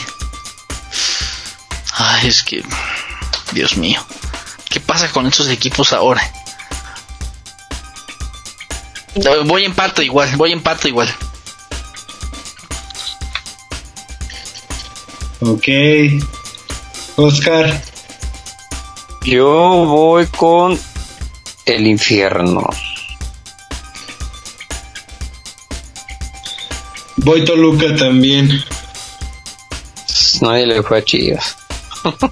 Ay, es que. Dios mío. ¿Qué pasa con estos equipos ahora? Voy empato igual, voy empato igual. Ok. Oscar, Yo voy con el infierno. voy Toluca también. Nadie le fue a Chivas. [laughs]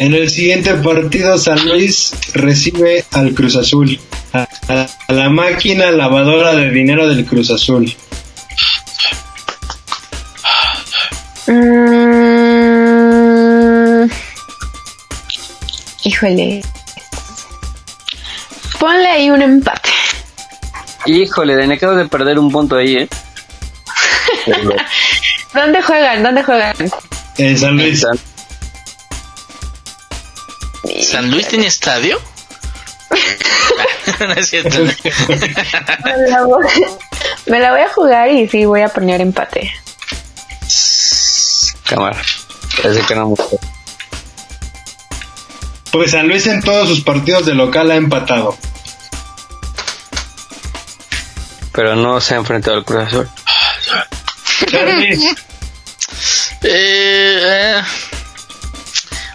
En el siguiente partido, San Luis recibe al Cruz Azul. A, a- a la máquina lavadora de dinero del Cruz Azul. Mm. Híjole. Ponle ahí un empate. Híjole, Dani, acabas de perder un punto ahí, ¿eh? [laughs] ¿Dónde juegan? ¿Dónde juegan? En San Luis. ¿San Luis tiene estadio? [laughs] [laughs] no es cierto. Me la, voy, me la voy a jugar y sí voy a poner empate. Cámara. Parece que no. Pues San Luis en todos sus partidos de local ha empatado. Pero no se ha enfrentado al Cruz Azul. Eh, eh,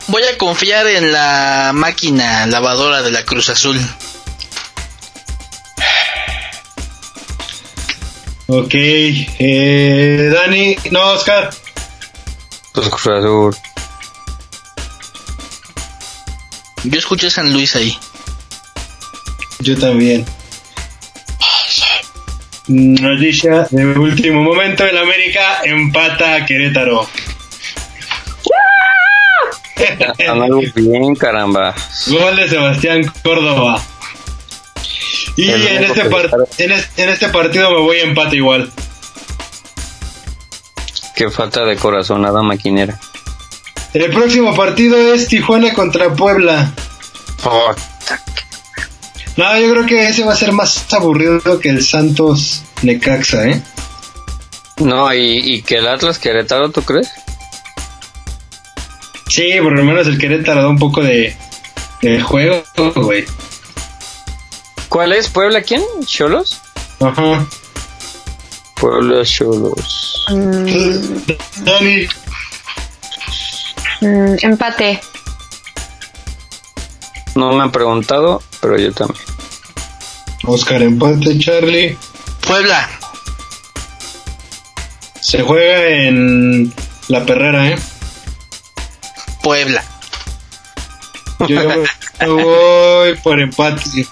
voy a confiar en la máquina lavadora de la Cruz Azul. ok. Eh, Dani, no, Oscar. Pues Cruz Azul. Yo escuché San Luis ahí. Yo también. Noticia de último momento: el América empata a Querétaro. Andando bien, caramba. Gol de Sebastián Córdoba. Y en este, par- en, es- en este partido me voy a empate igual. Qué falta de corazón, nada maquinera. El próximo partido es Tijuana contra Puebla. No, yo creo que ese va a ser más aburrido que el Santos Necaxa, ¿eh? No, y, y que el Atlas Querétaro, ¿tú crees? Sí, por lo menos el Querétaro da un poco de, de juego, güey. ¿Cuál es? ¿Puebla quién? ¿Cholos? Ajá. Puebla Cholos. Mm, Dani, mm, empate. No me han preguntado, pero yo también. Oscar empate, Charlie. Puebla. Se juega en La Perrera, ¿eh? Puebla. Yo voy por empate.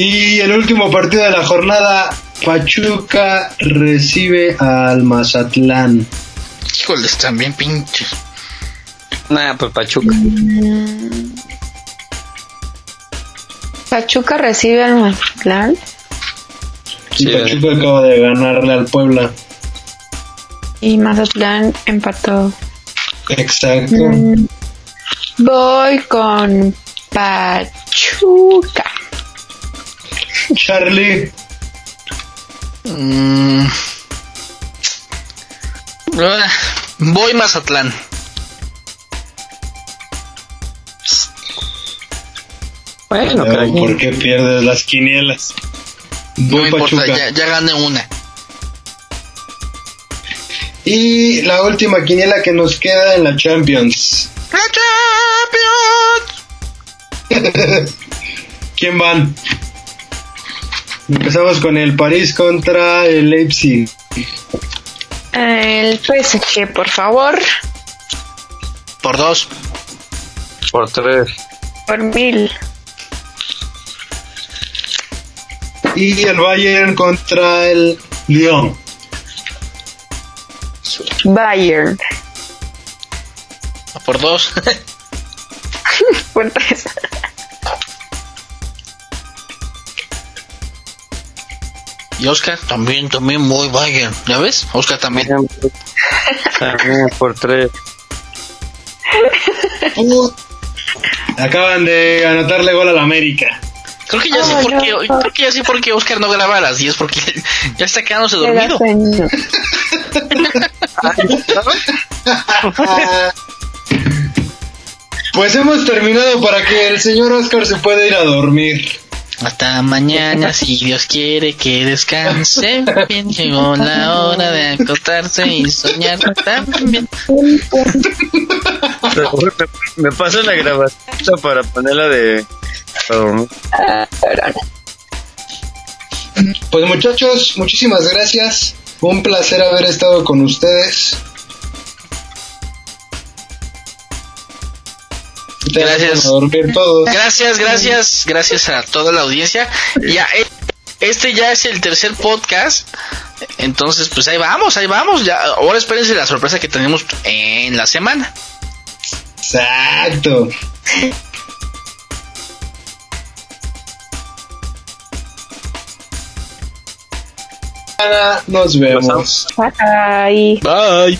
Y el último partido de la jornada, Pachuca recibe al Mazatlán. Híjole, están bien pinches. Nah, pues Pachuca. Pachuca recibe al Mazatlán. Y Sí, Pachuca acaba de ganarle al Puebla. Y Mazatlán empató. Exacto. Mm, Voy con Pachuca. Charlie, Mm. Ah, Voy Mazatlán. Bueno, quien. ¿por qué pierdes las quinielas? No importa, ya, ya gané una. Y la última quiniela que nos queda en la Champions. ¡La Champions! [laughs] ¿Quién van? Empezamos con el París contra el Leipzig. El PSG, por favor. Por dos. Por tres. Por mil. Y el Bayern contra el Lyon. Bayern. Por dos. [laughs] Por tres. Y Oscar también, también muy Bayern. ¿Ya ves? Oscar también. También por tres. [laughs] Acaban de anotarle gol al América. Creo que ya sé Oh, por qué, no. creo que ya sé por qué Oscar no graba a las 10 porque ya está quedándose dormido. Pues hemos terminado para que el señor Oscar se pueda ir a dormir. Hasta mañana, si Dios quiere que descanse. Bien, llegó la hora de acostarse y soñar también. Me pasa la grabación para ponerla de. para dormir. Pues muchachos, muchísimas gracias. Un placer haber estado con ustedes. Gracias. A dormir todos. Gracias, gracias, gracias a toda la audiencia. Ya, eh, este ya es el tercer podcast. Entonces, pues ahí vamos, ahí vamos. Ya, ahora espérense la sorpresa que tenemos en la semana. Exacto. Nos vemos. Bye. Bye.